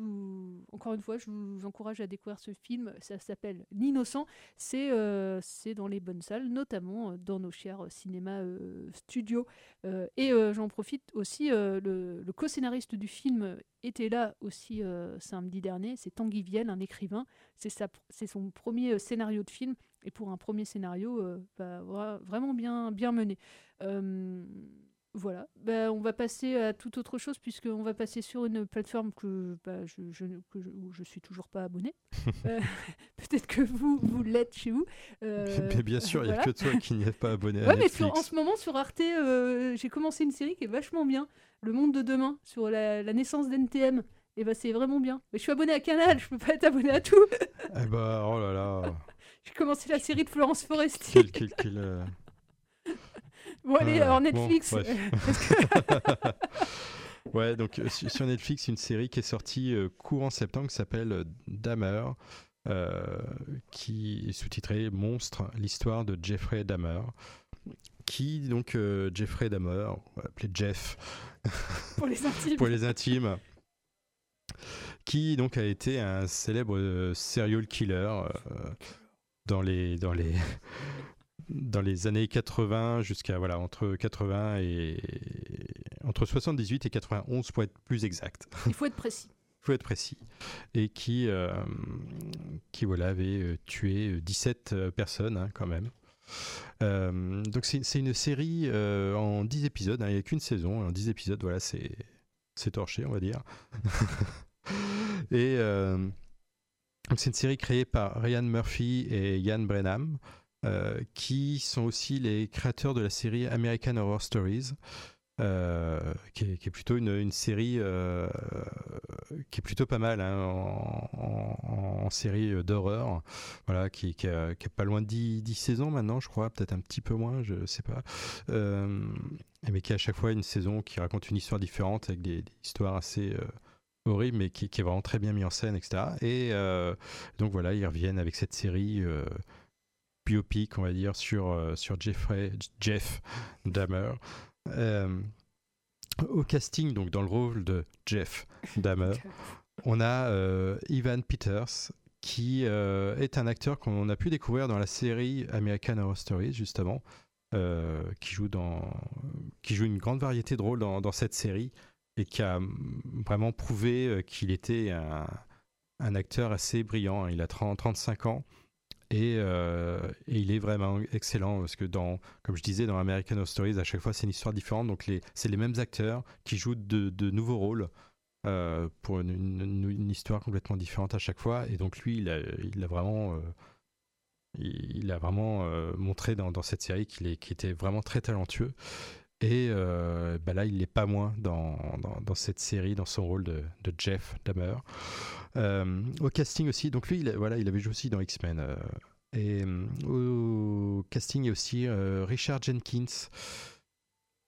encore une fois, je vous encourage à découvrir ce film. Ça s'appelle L'Innocent. C'est euh, dans les bonnes salles, notamment euh, dans nos chers cinémas studios. Et j'en profite aussi, le, co-scénariste du film était là aussi samedi dernier. C'est Tanguy Viel, un écrivain. C'est son premier scénario de film. Et pour un premier scénario, bah, vra- vraiment bien mené. Euh, voilà, Bah, on va passer à toute autre chose puisqu'on va passer sur une plateforme que, bah, je, je, que je, où je suis toujours pas abonné. Euh, Peut-être que vous, vous l'êtes chez vous. Euh, Mais bien sûr, il n'y a que toi qui n'y es pas abonné à Ouais, mais Netflix. sur- en ce moment sur Arte, euh, j'ai commencé une série qui est vachement bien, Le Monde de demain, sur la, la naissance d'NTM. Et bah c'est vraiment bien. Mais je suis abonné à Canal, je peux pas être abonné à tout. Eh bah, oh là là. j'ai commencé la série de Florence Foresti. Quel, quel, quel, euh, Bon allez, euh, alors bon, Netflix. ouais, donc euh, su- sur Netflix, une série qui est sortie euh, courant septembre qui s'appelle euh, Dahmer, euh, qui est sous-titrée Monstre, l'histoire de Jeffrey Dahmer. Qui, donc, euh, Jeffrey Dahmer, on va l'appeler Jeff. Pour les intimes. Pour les intimes. Qui, donc, a été un célèbre euh, serial killer. euh, dans les dans les dans les années 80 jusqu'à voilà entre 80 et entre 78 et 91 pour être plus exact. Il faut être précis. Il faut être précis. Et qui euh, qui voilà avait euh, tué 17 euh, personnes hein, quand même. donc c'est une série en 10 épisodes, hein. il n'y a qu'une saison, en 10 épisodes, voilà, c'est torché, on va dire. et c'est une série créée par Ryan Murphy et Ian Brenham. Euh, qui sont aussi les créateurs de la série American Horror Stories. Euh, qui, est, plutôt une, série euh, qui est plutôt pas mal hein, en, série d'horreur, voilà, qui, qui, pas loin de 10, saisons maintenant, je crois, peut-être un petit peu moins, je sais pas, mais qui a à chaque fois une saison qui raconte une histoire différente avec des, histoires assez horribles, mais qui, est vraiment très bien mis en scène, etc. Et donc voilà, ils reviennent avec cette série biopic, on va dire, sur, euh, sur Jeffrey, Jeff Dahmer. Euh, au casting, donc dans le rôle de Jeff Dahmer, on a euh, Ivan Peters, qui est un acteur qu'on a pu découvrir dans la série American Horror Stories, justement, qui, joue dans, qui joue une grande variété de rôles dans, cette série et qui a vraiment prouvé qu'il était un, acteur assez brillant. Il a 30, 35 ans euh, et, il est vraiment excellent parce que dans, comme je disais, dans American Horror Stories, à chaque fois c'est une histoire différente. Donc c'est les mêmes acteurs qui jouent de, nouveaux rôles euh, pour une, histoire complètement différente à chaque fois. Et donc lui, il a, vraiment, euh, il, a vraiment montré dans, cette série qu'il était vraiment très talentueux. Et bah là, il n'est pas moins dans, dans, cette série, dans son rôle de, Jeff Dahmer. Euh, au casting aussi, donc lui, il, voilà, il avait joué aussi dans X-Men. Euh, et euh, au casting, il y a aussi Richard Jenkins,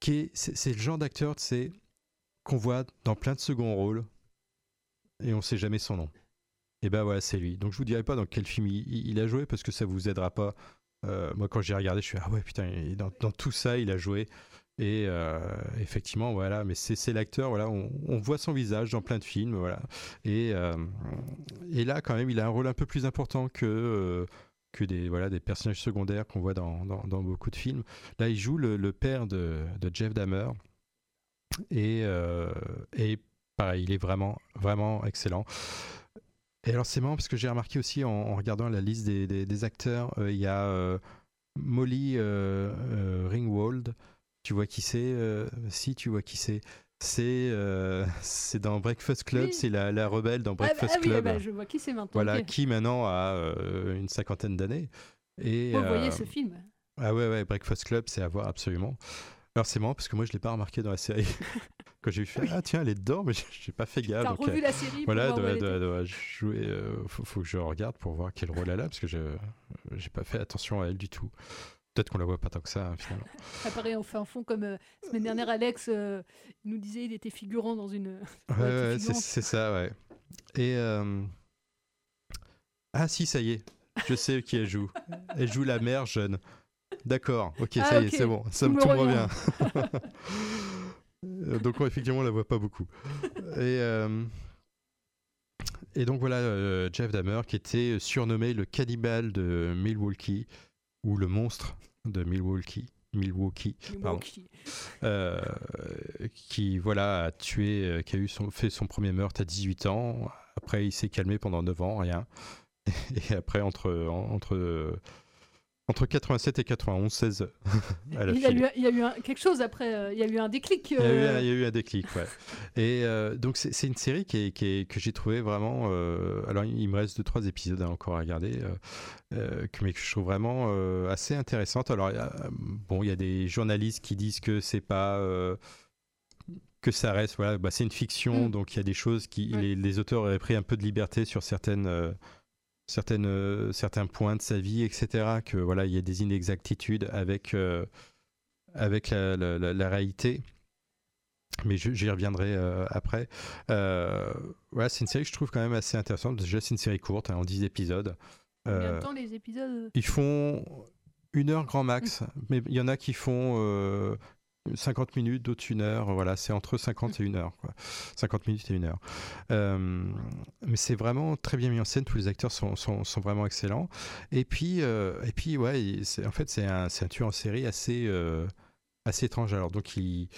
qui est, c'est, le genre d'acteur, qu'on voit dans plein de seconds rôles et on sait jamais son nom. Et ben voilà, c'est lui. Donc je vous dirai pas dans quel film il, a joué parce que ça vous aidera pas. moi, quand j'ai regardé, je suis ah ouais putain, dans, tout ça, il a joué. Et euh, effectivement, voilà, mais c'est l'acteur, voilà, on, voit son visage dans plein de films, voilà. Et, euh, et là, quand même, il a un rôle un peu plus important que euh, que des voilà des personnages secondaires qu'on voit dans, dans, beaucoup de films. Là, il joue le, père de, de, Jeff Dahmer et, et pareil, il est vraiment vraiment excellent. Et alors c'est marrant parce que j'ai remarqué aussi en, regardant la liste des, des, des acteurs, il y a Molly Ringwald tu vois qui c'est euh, Si, tu vois qui c'est. C'est euh, c'est dans Breakfast Club, c'est la, la, rebelle dans Breakfast ah, bah, Club. Ah, je vois qui c'est maintenant. Voilà, qui maintenant a euh, une cinquantaine d'années. Et, Vous voyez ce film? Ah ouais, ouais, Breakfast Club, c'est à voir absolument. Alors c'est marrant parce que moi je l'ai pas remarqué dans la série. Quand j'ai vu faire ah tiens elle est dedans mais j'ai pas fait gaffe. T'as revu la série Voilà, doit, doit, doit jouer. faut, faut, que je regarde pour voir quel rôle elle a parce que je j'ai pas fait attention à elle du tout. Peut-être qu'on la voit pas tant que ça, hein, finalement. Apparaît en fin fond, comme euh, la semaine dernière, Alex euh, nous disait il était figurant dans une. ouais, c'est ça, ouais. Et. Euh, ah, si, ça y est. Je sais qui elle joue. Elle joue la mère jeune. D'accord, ok, ah, ça y est, c'est bon. Ça me, tout revient. donc, effectivement, on la voit pas beaucoup. Et. Et donc voilà, Jeff Dahmer, qui était surnommé le cannibale de Milwaukee, ou le monstre de Milwaukee. Milwaukee, euh, qui voilà a tué, euh, qui a eu son, fait son premier meurtre à 18 ans. Après, il s'est calmé pendant 9 ans, rien. Et après, entre entre entre 87 et 91, 16 à il, y a eu, il y a eu un, quelque chose après, euh, il y a eu un déclic. Il, y a eu, il, y a eu, un déclic, ouais. et donc c'est une série qui est, qui est, que j'ai trouvé vraiment. alors il me reste 2-3 épisodes encore à regarder, euh, mais que je trouve vraiment euh, assez intéressante. Alors, bon, il y a des journalistes qui disent que c'est pas euh, que ça reste, voilà, bah, c'est une fiction, mm. donc il y a des choses qui les, auteurs auraient pris un peu de liberté sur certaines, certaines, certains points de sa vie, etc. Que voilà, il y a des inexactitudes avec avec la, la, réalité. Mais j'y reviendrai après. voilà, c'est une série que je trouve quand même assez intéressante. Déjà, c'est une série courte, hein, en 10 épisodes. Combien de temps les épisodes Ils font une heure grand max, mais il y en a qui font 50 minutes, d'autres une heure. Voilà, c'est entre 50 et une heure. Quoi. 50 minutes et une heure. Euh, mais c'est vraiment très bien mis en scène. Tous les acteurs sont, sont, sont vraiment excellents. Et puis, euh, et puis ouais, en fait, c'est un, un, tueur en série assez, euh, assez étrange. Alors, donc, il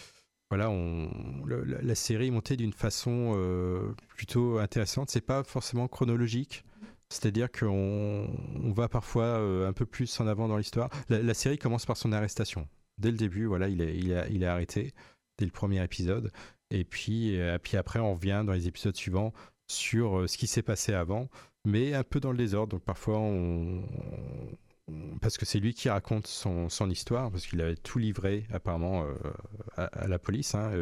voilà, on, la, série est montée d'une façon plutôt intéressante. C'est pas forcément chronologique. C'est-à-dire qu'on on va parfois un peu plus en avant dans l'histoire. La, série commence par son arrestation. Dès le début, voilà, il est, arrêté dès le premier épisode. Et puis, euh, après, on revient dans les épisodes suivants sur euh, ce qui s'est passé avant, mais un peu dans le désordre. Donc parfois, parce que c'est lui qui raconte son, histoire, parce qu'il avait tout livré apparemment euh, à, à, la police. Hein.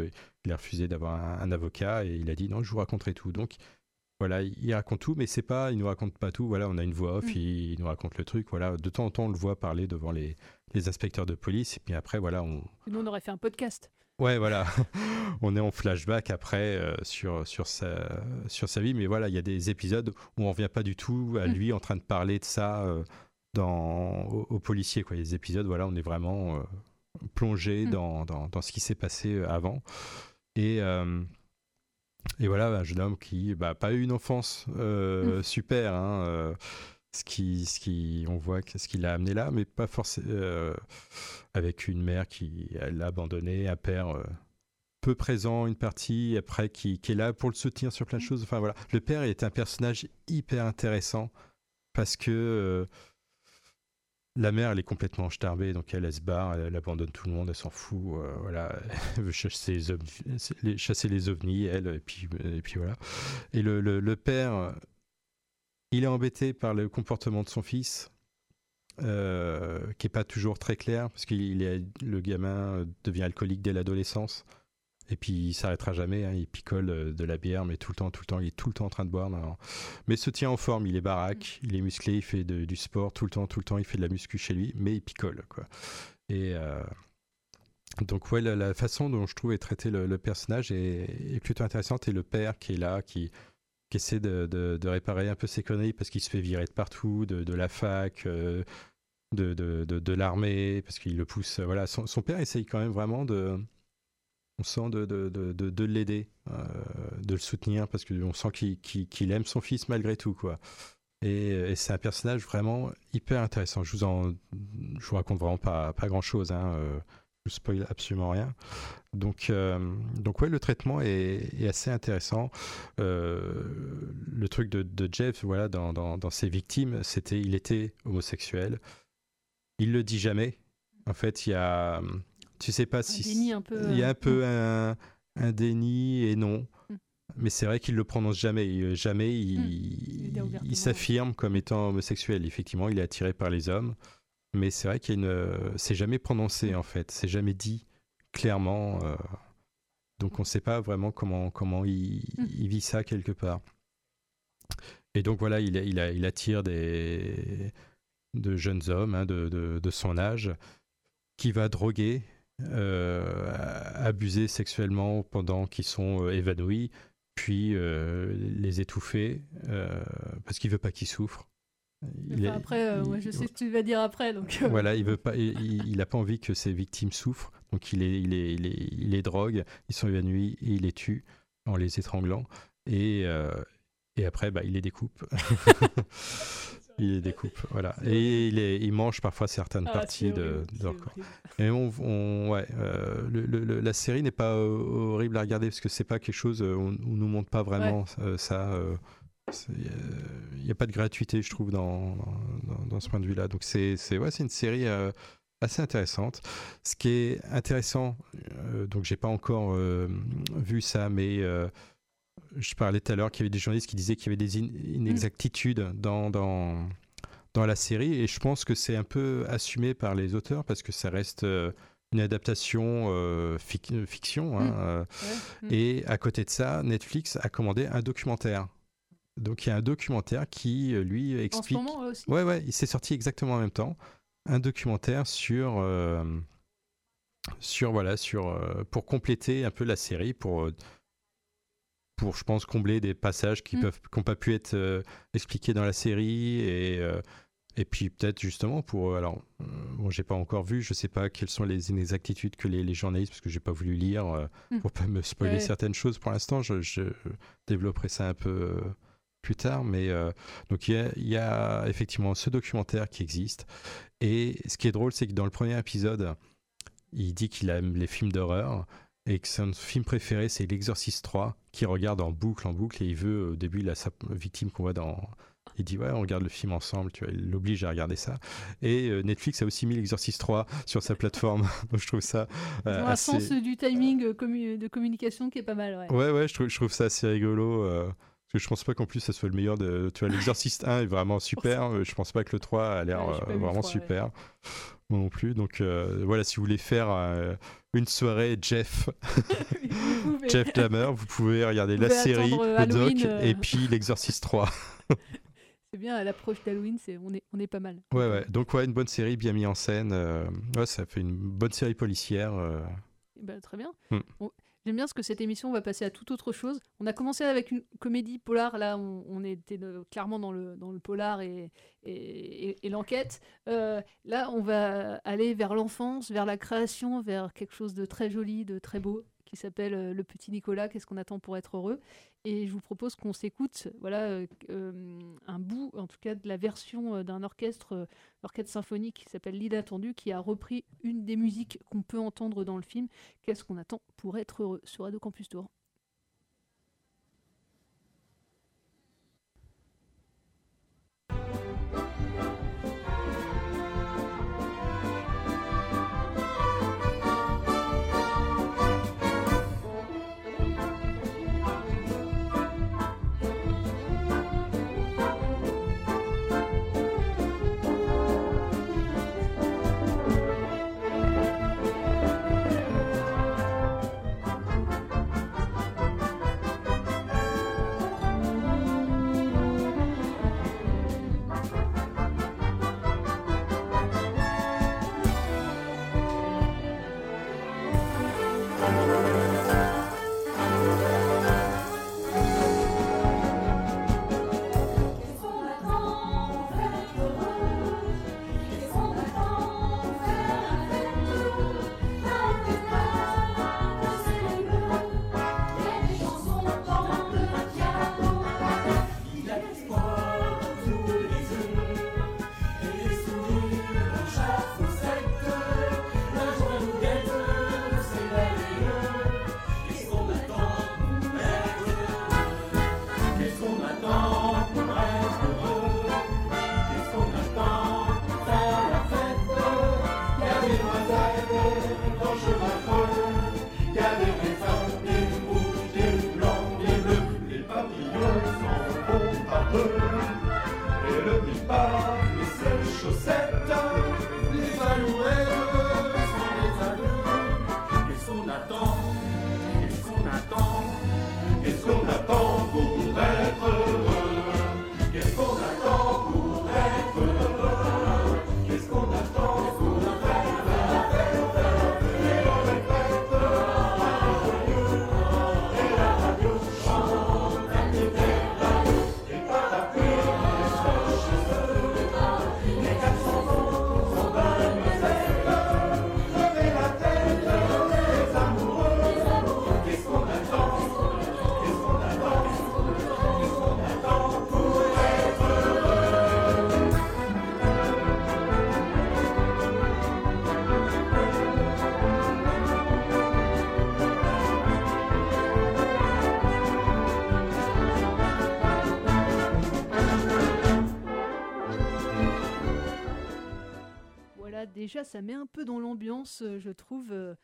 Il a refusé d'avoir un, un, avocat et il a dit non, je vous raconterai tout. Donc voilà, il raconte tout, mais c'est pas, il nous raconte pas tout. Voilà, on a une voix off, mmh. il, il, nous raconte le truc. Voilà, de temps en temps, on le voit parler devant les, les inspecteurs de police, et puis après, voilà, on. Nous, on aurait fait un podcast. Ouais, voilà, on est en flashback après euh, sur sur sa sur sa vie, mais voilà, il y a des épisodes où on revient pas du tout à lui mmh. en train de parler de ça euh, dans aux, aux, policiers. Quoi, les épisodes, voilà, on est vraiment euh, plongé mmh. dans, dans, dans ce qui s'est passé avant et et voilà, un jeune homme qui n'a bah, pas eu une enfance euh, mmh. super, hein, euh, ce, qui, ce qui, on voit ce qui l'a amené là, mais pas forcément euh, avec une mère qui l'a abandonné, un père peu présent une partie, après qui, qui, est là pour le soutenir sur plein de choses. Enfin voilà, le père est un personnage hyper intéressant parce que la mère, elle est complètement starbée, donc elle, se barre, elle, abandonne tout le monde, elle s'en fout. Euh, voilà, elle veut chasser les, ovnis, chasser les ovnis, elle, et puis, et puis voilà. Et le, le, père, il est embêté par le comportement de son fils, euh, qui est pas toujours très clair, parce que le gamin devient alcoolique dès l'adolescence. Et puis il s'arrêtera jamais, hein, il picole euh, de la bière, mais tout le temps, tout le temps, il est tout le temps en train de boire. Non, non. Mais se tient en forme, il est baraque, il est musclé, il fait de, du sport tout le temps, tout le temps, il fait de la muscu chez lui, mais il picole, quoi. Et euh, donc ouais, la, la, façon dont je trouve est traité le, le personnage est, est, plutôt intéressante et le père qui est là, qui, qui essaie de, de, de, réparer un peu ses conneries parce qu'il se fait virer de partout, de, de la fac. Euh, de, de, de, de l'armée, parce qu'il le pousse. Voilà, son, son, père essaye quand même vraiment de, on sent de, de, de, de, de l'aider, euh, de le soutenir, parce qu'on sent qu'il qu aime son fils malgré tout, quoi. Et, c'est un personnage vraiment hyper intéressant. Je vous en, je vous raconte vraiment pas, pas grand chose, hein. Euh, je spoil absolument rien. Donc, euh, donc ouais, le traitement est, est assez intéressant. Euh, le truc de, de Jeff, voilà, dans, dans, dans ses victimes, c'était, il était homosexuel. Il le dit jamais. En fait, il y a tu sais pas un si déni un peu, il y a un peu un, un déni et non. Mm. Mais c'est vrai qu'il le prononce jamais. Jamais il, mm. il, il s'affirme comme étant homosexuel. Effectivement, il est attiré par les hommes. Mais c'est vrai qu'il y a une. C'est jamais prononcé mm. en fait. C'est jamais dit clairement. Euh... Donc on ne sait pas vraiment comment, comment il, il, vit ça quelque part. Et donc voilà, il, il, a, il attire des de jeunes hommes hein, de, de, de, son âge qui va droguer euh, abusés sexuellement pendant qu'ils sont euh, évanouis, puis euh, les étouffer parce qu'il veut pas qu'ils souffrent. Il enfin, après, euh, je sais ce que tu vas dire après. Donc, euh... Voilà, il veut pas, il, il a pas envie que ses victimes souffrent, donc il les, il les, il les, il les drogue, ils sont évanouis et il les tue en les étranglant. Et, euh, et après, bah, il les découpe. il les découpe, voilà. Et il, est, il mange parfois certaines ah, parties de, de, leur corps. Et on, on ouais, euh, le, le, la série n'est pas horrible à regarder parce que c'est pas quelque chose où on, on nous montre pas vraiment ouais. ça. Il n'y a pas de gratuité, je trouve, dans, dans, dans ce point de vue-là. Donc, c'est ouais, une série euh, assez intéressante. Ce qui est intéressant, euh, donc, j'ai pas encore euh, vu ça, mais euh, je parlais tout à l'heure qu'il y avait des journalistes qui disaient qu'il y avait des in inexactitudes mmh. dans, dans, dans la série, et je pense que c'est un peu assumé par les auteurs parce que ça reste une adaptation euh, fic fiction. Hein, mmh. euh, ouais. mmh. Et à côté de ça, Netflix a commandé un documentaire donc il y a un documentaire qui euh, lui explique. En ce moment aussi? Ouais ouais, il s'est sorti exactement en même temps. Un documentaire sur euh, sur voilà sur euh, pour compléter un peu la série pour euh, pour je pense combler des passages qui mm. n'ont pas pu être euh, expliqués dans la série et Et puis peut-être justement pour alors euh, bon j'ai pas encore vu, je sais pas quelles sont les inexactitudes que les, les journalistes parce que j'ai pas voulu lire euh, Hmm. pour pas me spoiler Ouais. certaines choses pour l'instant. Je, je développerai ça un peu euh, plus tard, mais euh, donc il y, a, il y a effectivement ce documentaire qui existe. Et ce qui est drôle, c'est que dans le premier épisode, il dit qu'il aime les films d'horreur et que son film préféré c'est L'Exorciste 3 qu'il regarde en boucle en boucle et il veut au début il a sa victime qu'on voit dans il dit ouais on regarde le film ensemble tu vois il l'oblige à regarder ça et euh, Netflix a aussi mis L'Exorciste 3 sur sa plateforme donc je trouve ça Ils euh, ont un assez sens du timing euh, commu- de communication qui est pas mal. Ouais. ouais ouais je trouve, je trouve ça assez rigolo euh, parce que je pense pas qu'en plus ça soit le meilleur de tu vois L'Exorciste 1 est vraiment super je pense pas que le 3 a l'air Ouais, vraiment 3, ouais. super moi non plus donc voilà si vous voulez faire une soirée Jeff pouvez. Jeff Dahmer vous pouvez regarder Vous la pouvez série le doc euh. et puis l'Exorciste 3 C'est bien, à l'approche d'Halloween, c'est on est, on est pas mal. Ouais, ouais. Donc, ouais, une bonne série bien mise en scène. euh, ouais, ça fait une bonne série policière. euh. Eh ben, très bien. Hmm. On- J'aime bien parce que cette émission va passer à toute autre chose. On a commencé avec une comédie polar, là on, était clairement dans le, dans le polar et- et l'enquête. Euh, là on va aller vers l'enfance, vers la création, vers quelque chose de très joli, de très beau, qui s'appelle euh, Le Petit Nicolas, qu'est-ce qu'on attend pour être heureux? Et je vous propose qu'on s'écoute voilà, euh, euh, un bout, en tout cas de la version d'un orchestre, l'orchestre symphonique qui s'appelle L'Inattendu, qui a repris une des musiques qu'on peut entendre dans le film. Qu'est-ce qu'on attend pour être heureux? Sur Radio Campus Tour euh, je trouve, euh,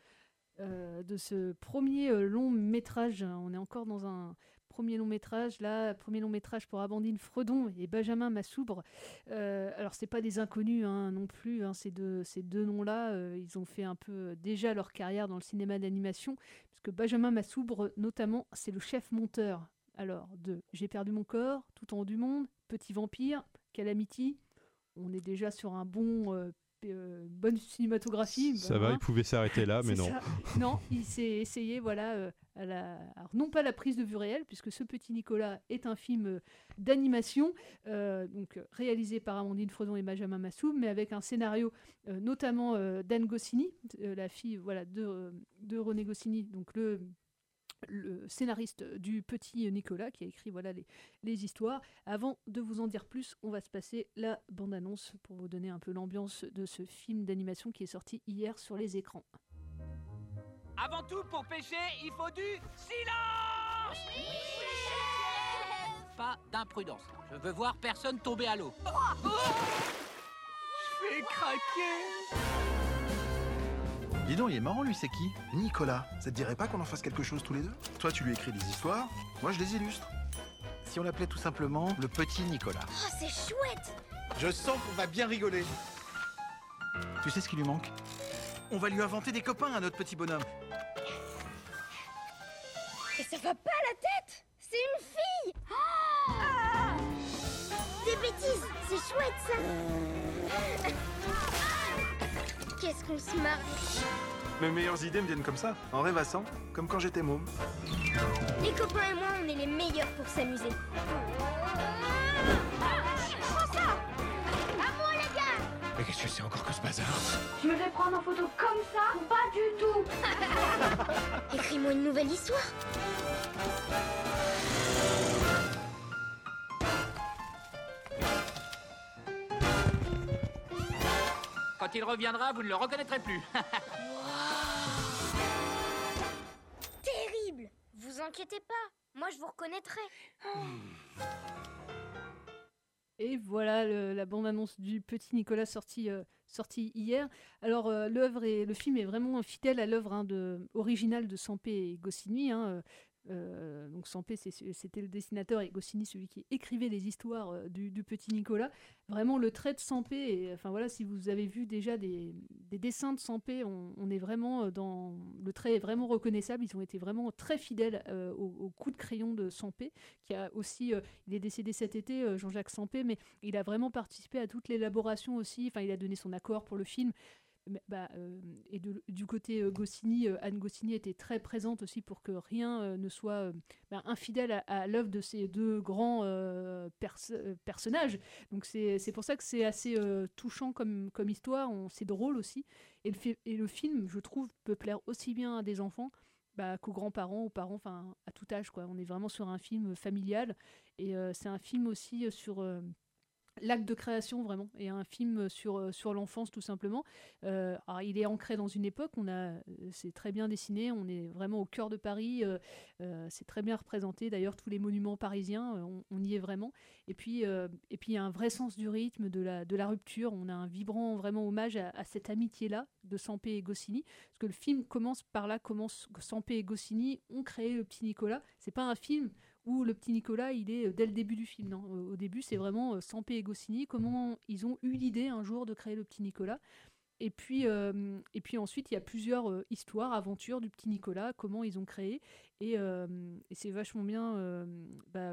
euh, de ce premier long métrage. On est encore dans un premier long métrage, là, premier long métrage pour Amandine Fredon et Benjamin Massoubre. Euh, alors, c'est pas des inconnus hein, non plus, hein, ces deux, ces deux noms-là, ils ont fait un peu déjà leur carrière dans le cinéma d'animation, puisque Benjamin Massoubre, notamment, c'est le chef monteur. Alors, de J'ai perdu mon corps, Tout en haut du monde, Petit vampire, Calamity. On est déjà sur un bon euh, bonne cinématographie. Ça va, hein. il pouvait s'arrêter là, mais non. ça. non, il s'est essayé voilà, euh, à la, alors non pas la prise de vue réelle, puisque ce petit Nicolas est un film euh, d'animation, donc réalisé par Amandine Frodon et Benjamin Massoum, mais avec un scénario notamment d'Anne Goscinny, la fille voilà de, de René Goscinny, donc le le scénariste du petit Nicolas qui a écrit voilà les, les histoires. Avant de vous en dire plus, on va se passer la bande-annonce pour vous donner un peu l'ambiance de ce film d'animation qui est sorti hier sur les écrans. Avant tout, pour pêcher, il faut du silence Pas d'imprudence. Je veux voir personne tomber à l'eau. Je vais craquer Dis donc, il est marrant lui, c'est qui? Nicolas. Ça te dirait pas qu'on en fasse quelque chose tous les deux? Toi, tu lui écris des histoires, moi je les illustre. Si on l'appelait tout simplement le petit Nicolas. Oh, c'est chouette Je sens qu'on va bien rigoler. Tu sais ce qui lui manque? On va lui inventer des copains à notre petit bonhomme. Et ça va pas à la tête C'est une fille Ah Des bêtises C'est chouette, ça Qu'est-ce qu'on se marre Mes meilleures idées me viennent comme ça, en rêvassant, comme quand j'étais môme. Les copains et moi, on est les meilleurs pour s'amuser. Prends ça À moi, les gars Mais qu'est-ce que c'est encore que ce bazar? Je me vais prendre en photo comme ça Pas du tout Écris-moi une nouvelle histoire Quand il reviendra, vous ne le reconnaîtrez plus. Terrible Vous inquiétez pas, moi je vous reconnaîtrai. Et voilà le- la bande-annonce du petit Nicolas sorti, euh, sorti hier. Alors euh, l'œuvre et le film est vraiment fidèle à l'œuvre hein, de- originale de Sampé et Goscinny. hein, euh, euh, donc Sampé c'était le dessinateur et Goscinny celui qui écrivait les histoires euh, du, petit Nicolas. Vraiment le trait de Sampé, enfin voilà si vous avez vu déjà des, des dessins de Sampé, on, on est vraiment euh, dans le trait est vraiment reconnaissable. Ils ont été vraiment très fidèles au, coup de crayon de Sampé, qui a aussi, il est décédé cet été, Jean-Jacques Sampé, mais il a vraiment participé à toute l'élaboration aussi. Enfin, il a donné son accord pour le film. Bah, euh, et du côté euh, Goscinny, euh, Anne Goscinny était très présente aussi pour que rien ne soit bah, infidèle à, l'œuvre de ces deux grands pers- personnages. Donc c'est pour ça que c'est assez touchant comme, comme histoire, c'est drôle aussi. Et le, film, je trouve, peut plaire aussi bien à des enfants bah, qu'aux grands-parents, aux parents, enfin à tout âge. Quoi. On est vraiment sur un film familial et c'est un film aussi sur l'acte de création vraiment et un film sur, euh, sur l'enfance tout simplement. Euh, il est ancré dans une époque, on a, euh, c'est très bien dessiné, on est vraiment au cœur de Paris, c'est très bien représenté. D'ailleurs, tous les monuments parisiens, on, y est vraiment. Et puis, et puis il y a un vrai sens du rythme, de la, de la rupture. On a un vibrant vraiment hommage à, cette amitié-là de Sampé et Goscinny, parce que le film commence par là, commence que Sampé et Goscinny ont créé le petit Nicolas. C'est pas un film où le petit Nicolas, il est euh, dès le début du film. Au début, c'est vraiment euh, Sampé et Goscinny, comment ils ont eu l'idée un jour de créer le petit Nicolas? Et puis, euh, et puis ensuite, il y a plusieurs euh, histoires, aventures du petit Nicolas, comment ils ont créé. Et, euh, c'est vachement bien bah,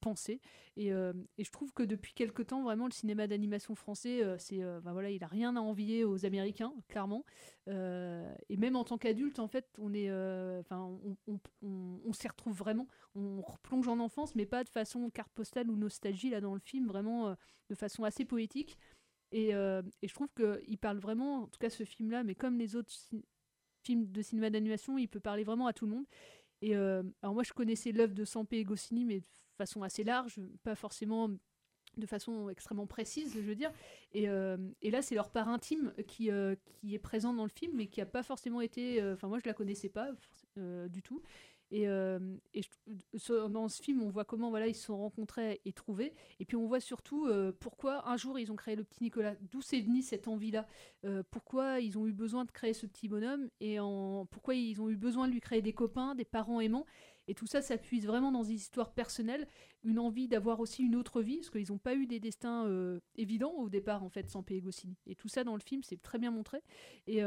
pensé. Et, je trouve que depuis quelque temps, vraiment, le cinéma d'animation français, c'est, bah, voilà, il a rien à envier aux Américains, clairement. Et même en tant qu'adulte, en fait, on est, on, on- on- on s'y retrouve vraiment. On replonge en enfance, mais pas de façon carte postale ou nostalgie là dans le film, vraiment de façon assez poétique. Et, euh, et je trouve qu'il parle vraiment, en tout cas ce film-là, mais comme les autres films de cinéma d'animation, il peut parler vraiment à tout le monde. Et euh, alors moi, je connaissais l'œuvre de Sampé et Goscinny, mais de façon assez large, pas forcément de façon extrêmement précise, je veux dire. Et, euh, là, c'est leur part intime qui, est présente dans le film, mais qui n'a pas forcément été... Enfin, moi, je la connaissais pas du tout. Et, euh, dans ce film, on voit comment voilà, ils se sont rencontrés et trouvés. Et puis on voit surtout euh, pourquoi un jour ils ont créé le petit Nicolas. D'où c'est venu cette envie-là? Euh, Pourquoi ils ont eu besoin de créer ce petit bonhomme? Et pourquoi ils ont eu besoin de lui créer des copains, des parents aimants? Et tout ça s'appuie vraiment dans des histoires personnelles, une envie d'avoir aussi une autre vie, parce qu'ils n'ont pas eu des destins évidents au départ, en fait, sans et Goscinny. Et tout ça dans le film, c'est très bien montré. Et.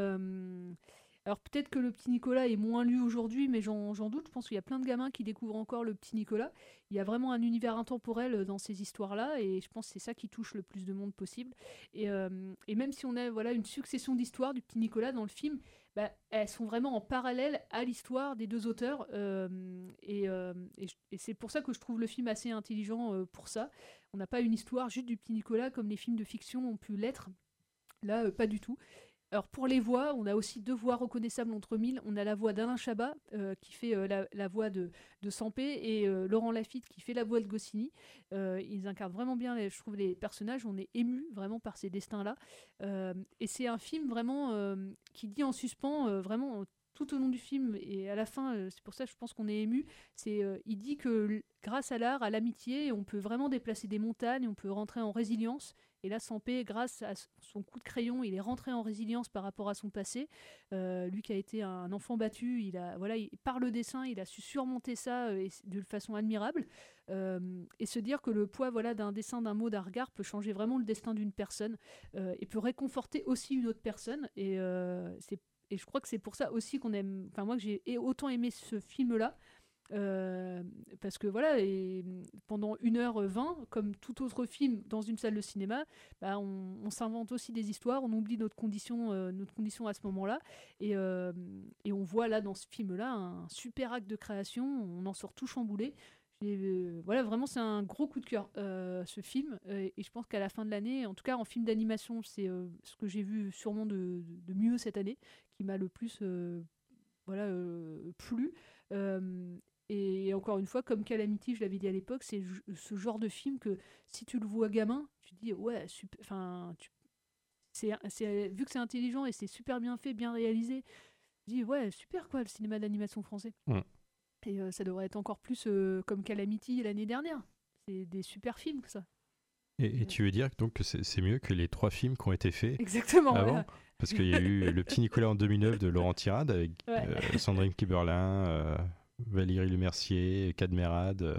Alors peut-être que le petit Nicolas est moins lu aujourd'hui, mais j'en doute. Je pense qu'il y a plein de gamins qui découvrent encore le petit Nicolas. Il y a vraiment un univers intemporel euh, dans ces histoires-là, et je pense que c'est ça qui touche le plus de monde possible. Et, euh, même si on a voilà une succession d'histoires du petit Nicolas dans le film, bah, elles sont vraiment en parallèle à l'histoire des deux auteurs. euh, et et c'est pour ça que je trouve le film assez intelligent pour ça. On n'a pas une histoire juste du petit Nicolas comme les films de fiction ont pu l'être. Là, pas du tout. Alors pour les voix, on a aussi deux voix reconnaissables entre mille. On a la voix d'Alain Chabat euh, qui fait euh, la, voix de, de Sampé et euh, Laurent Lafitte qui fait la voix de Goscinny. Ils incarnent vraiment bien, les- je trouve, les personnages. On est ému vraiment par ces destins-là. Et c'est un film vraiment qui dit en suspens, vraiment tout au long du film et à la fin, c'est pour ça que je pense qu'on est ému. C'est, il dit que grâce à l'art, à l'amitié, on peut vraiment déplacer des montagnes, on peut rentrer en résilience. Et là, Sampé, grâce à son coup de crayon, il est rentré en résilience par rapport à son passé. Euh, lui qui a été un enfant battu, il a, voilà, il- par le dessin, il a su surmonter ça euh, et de façon admirable. Euh, et se dire que le poids voilà, d'un dessin, d'un mot, d'un regard peut changer vraiment le destin d'une personne et peut réconforter aussi une autre personne. Et, et je crois que c'est pour ça aussi qu'on aime, enfin moi que j'ai autant aimé ce film-là. Euh, parce que voilà, pendant 1h20, comme tout autre film dans une salle de cinéma, bah, on, s'invente aussi des histoires, on oublie notre condition, euh, notre condition à ce moment-là, et, euh, et on voit là dans ce film-là un super acte de création, on en sort tout chamboulé. Voilà, vraiment, c'est un gros coup de cœur, ce film. et je pense qu'à la fin de l'année, en tout cas en film d'animation, c'est ce que j'ai vu sûrement de, de mieux cette année, qui m'a le plus voilà, plu. Et encore une fois, comme Calamity, je l'avais dit à l'époque, c'est ce genre de film que si tu le vois gamin, tu te dis ouais, super. Enfin, tu- vu que c'est intelligent et c'est super bien fait, bien réalisé, je dis ouais, super quoi, le cinéma d'animation français. Et euh, ça devrait être encore plus euh, comme Calamity l'année dernière. C'est des super films, ça. Et, et tu veux dire donc que c'est mieux que les trois films qui ont été faits Exactement, avant voilà. Parce qu'il y a eu Le Petit Nicolas en 2009 de Laurent Tirade avec Ouais. euh, Sandrine Kiberlin, Valérie Lemercier, Cadmerade. euh,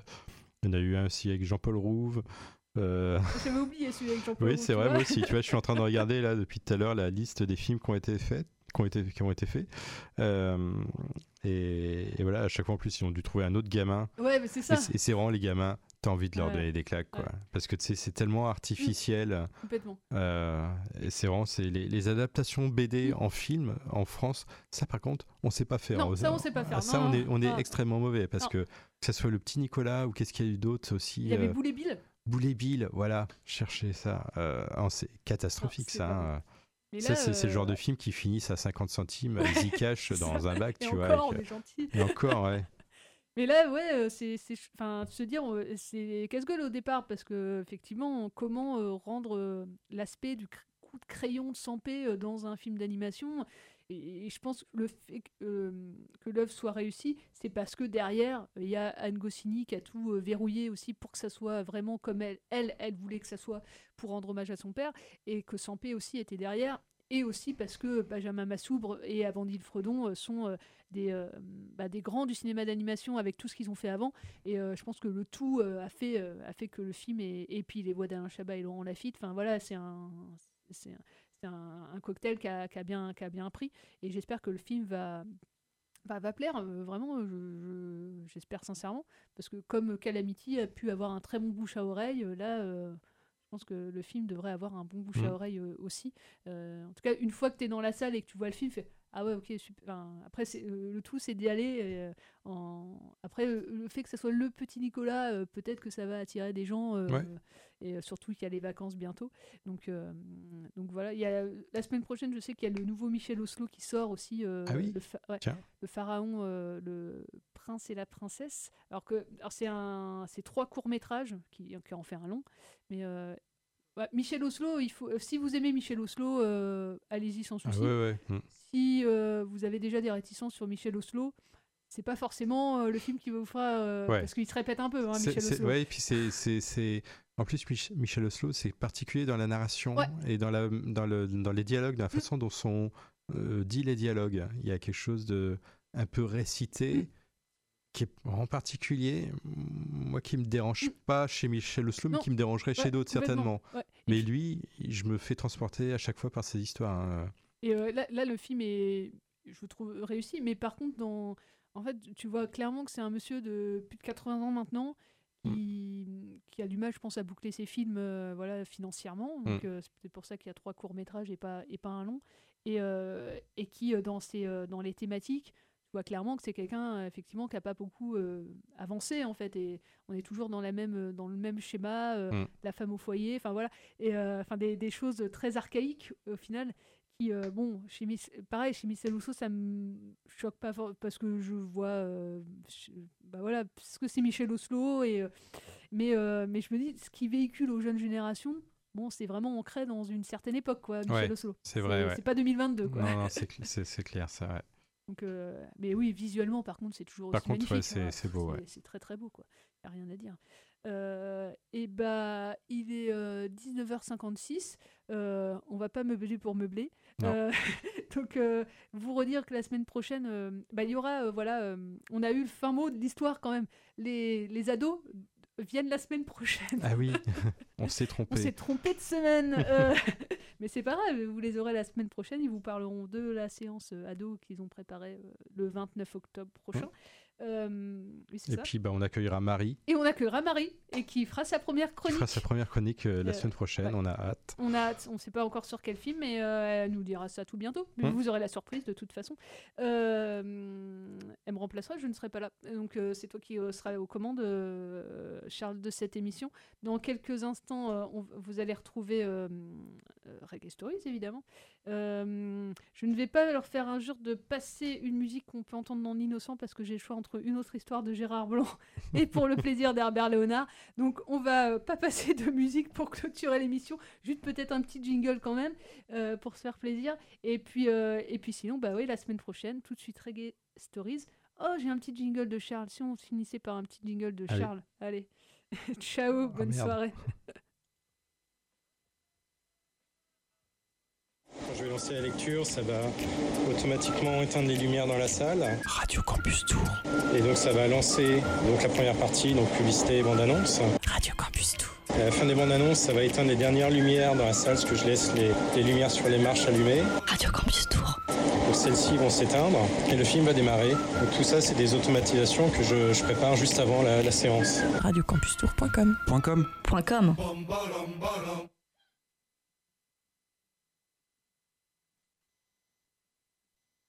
il y en a eu un aussi avec Jean-Paul Rouve. euh, J'avais oublié celui avec Jean-Paul oui, c'est vrai, moi aussi. Tu vois, je suis en train de regarder là depuis tout à l'heure la liste des films qui ont été faits. Qui ont été, qui ont été faits. Euh, et, et voilà, à chaque fois en plus, ils ont dû trouver un autre gamin. Ouais, mais c'est ça. Et c'est- Et c'est vraiment les gamins, t'as envie de leur donner des claques, quoi. Parce que c'est tellement artificiel. Complètement. Euh, c'est vraiment c'est les, les adaptations BD en film en France. Ça, par contre, on sait pas faire. Non, ça, on sait pas faire. Ça, Non, on est, on est extrêmement mauvais parce Non. que que ce soit le petit Nicolas ou qu'est-ce qu'il y a eu d'autre aussi. Il y avait euh, Boule et Bill. Boule et Bill, voilà, cherchez ça. Euh, ah, c'est catastrophique ça. hein. Ça, c'est c'est le euh, genre de film qui finissent à 50 centimes, easy cash dans un bac, Et tu vois. encore, avec, on est euh, gentil. Et encore, ouais. Mais là, ouais, euh, c'est, enfin, se dire, euh, c'est casse-gueule au départ parce que effectivement, comment euh, rendre l'aspect du coup de crayon de Sampé dans un film d'animation. Et, je pense que le fait que, l'œuvre soit réussie, c'est parce que derrière, il y a Anne Goscinny qui a tout verrouillé aussi pour que ça soit vraiment comme elle, elle, elle voulait que ça soit pour rendre hommage à son père, et que Sampé aussi était derrière, et aussi parce que Benjamin Massoubre et Avandile Fredon euh, sont euh, des, euh, bah, des grands du cinéma d'animation avec tout ce qu'ils ont fait avant. Et euh, je pense que le tout euh, a, fait, euh, que le film, est- et puis les voix d'Alain Chabat et Laurent Lafitte, enfin voilà, c'est un, cocktail qui a, bien, bien pris. Et j'espère que le film va, plaire, euh, vraiment, je- je- j'espère sincèrement. Parce que comme Calamity a pu avoir un très bon bouche à oreille, euh, là, euh, pense que le film devrait avoir un bon bouche Mm. à oreille euh, aussi. Euh, en tout cas, une fois que tu es dans la salle et que tu vois le film, fais Ah ouais, ok, super. Enfin, après, euh, le tout, c'est d'y aller. euh, en... Après, euh, le fait que ce soit le petit Nicolas, euh, peut-être que ça va attirer des gens. Ouais. Et surtout qu'il y a les vacances bientôt. Donc, donc voilà. Il y a, la semaine prochaine, je sais qu'il y a le nouveau Michel Oslo qui sort aussi. Ah oui le, ouais, pharaon, le prince et la princesse. Alors que alors c'est un, c'est trois courts métrages qui, qui en fait un long, mais ouais, Michel Oslo, il faut, si vous aimez Michel Oslo, allez-y sans Ah souci. ouais, ouais. mm. Si euh, vous avez déjà des réticences sur Michel Oslo, c'est pas forcément euh, le film qui vous fera euh, Ouais. parce qu'il se répète un peu, hein, Michel Oslo. ouais, et puis c'est, En plus, Mich- Michel Oslo, c'est particulier dans la narration Ouais. et dans, la, dans, le, dans les dialogues, dans la façon dont sont euh, dit les dialogues. Il y a quelque chose de un peu récité qui est en particulier, moi qui me dérange pas chez Michel Oslo, mais qui me dérangerait Ouais, chez d'autres certainement. Ouais. Mais lui, je me fais transporter à chaque fois par ses histoires. hein. Et euh, là, là, le film est, je trouve, réussi. Mais par contre, dans... en fait, tu vois clairement que c'est un monsieur de plus de 80 ans maintenant qui, qui a du mal, je pense, à boucler ses films euh, voilà, financièrement. Donc, Mm. euh, c'est peut-être pour ça qu'il y a trois courts-métrages et pas, et pas un long. et, euh, et qui, dans, ses, dans les thématiques, tu vois clairement que c'est quelqu'un effectivement qui n'a pas beaucoup avancé en fait et on est toujours dans la même dans le même schéma Mm. la femme au foyer enfin voilà et enfin des, des choses très archaïques au final qui euh, bon chez Miss, pareil chez Michel Rousseau ça me choque pas parce que je vois euh, je- bah voilà parce que c'est Michel Oslo et euh, mais euh, mais je me dis ce qui véhicule aux jeunes générations bon c'est vraiment ancré dans une certaine époque quoi Michel Ouais, Oslo c'est vrai, ouais. c'est pas 2022 quoi Non, non, c'est cl- c'est c'est clair, ouais. donc, euh, mais oui, visuellement, par contre, c'est toujours Par aussi contre, ouais, magnifique. c'est- hein. c'est beau, ouais. C'est très très beau, quoi. Y a rien à dire. Euh, et bah, il est euh, 19h56. Euh, on va pas meubler pour meubler. Euh, donc, euh, vous redire que la semaine prochaine, euh, bah, il y aura, voilà, on a eu le fin mot de l'histoire quand même. Les, les ados viennent la semaine prochaine. Ah oui, on s'est On trompé. s'est trompé de semaine. mais c'est pas grave, vous les aurez la semaine prochaine. Ils vous parleront de la séance ado qu'ils ont préparée le 29 octobre prochain. C'est Et ça. puis, bah, on accueillera Marie, Et on accueillera Marie et qui fera sa première qui chronique. fera sa première chronique euh, la Euh, semaine prochaine. ouais. On a hâte. On a, hâte, on sait pas encore sur quel film, mais euh, elle nous dira ça tout bientôt. Mais Hmm. vous aurez la surprise de toute façon. Euh, elle me remplacera, je ne serai pas là. Donc euh, c'est toi qui euh, seras aux commandes, euh, Charles, de cette émission. Dans quelques instants, euh, on- vous allez retrouver euh, euh, Reggae Stories, évidemment. Euh, je ne vais pas leur faire injure de passer une musique qu'on peut entendre dans L'Innocent parce que j'ai le choix entre une autre histoire de Gérard Blanc et pour le plaisir d'Herbert Léonard. Donc on va euh, pas passer de musique pour clôturer l'émission, juste peut-être un petit jingle quand même euh, pour se faire plaisir. Et puis, euh, et puis sinon, bah oui, la semaine prochaine, tout de suite Reggae Stories. Oh, j'ai un petit jingle de Charles. Si on finissait par un petit jingle de Allez. Charles, allez. Ciao, bonne merde. soirée. Quand je vais lancer la lecture, ça va automatiquement éteindre les lumières dans la salle. Radio Campus Tour. Et donc ça va lancer donc la première partie, donc publicité et bande-annonce. Radio Campus Tour. À la fin des bandes annonces, ça va éteindre les dernières lumières dans la salle, parce que je laisse les, les lumières sur les marches allumées. Radio Campus Tour. Donc celles-ci vont s'éteindre et le film va démarrer. Donc tout ça, c'est des automatisations que je, je prépare juste avant la, la séance. Radiocampustour.com. .com. .com. Bum,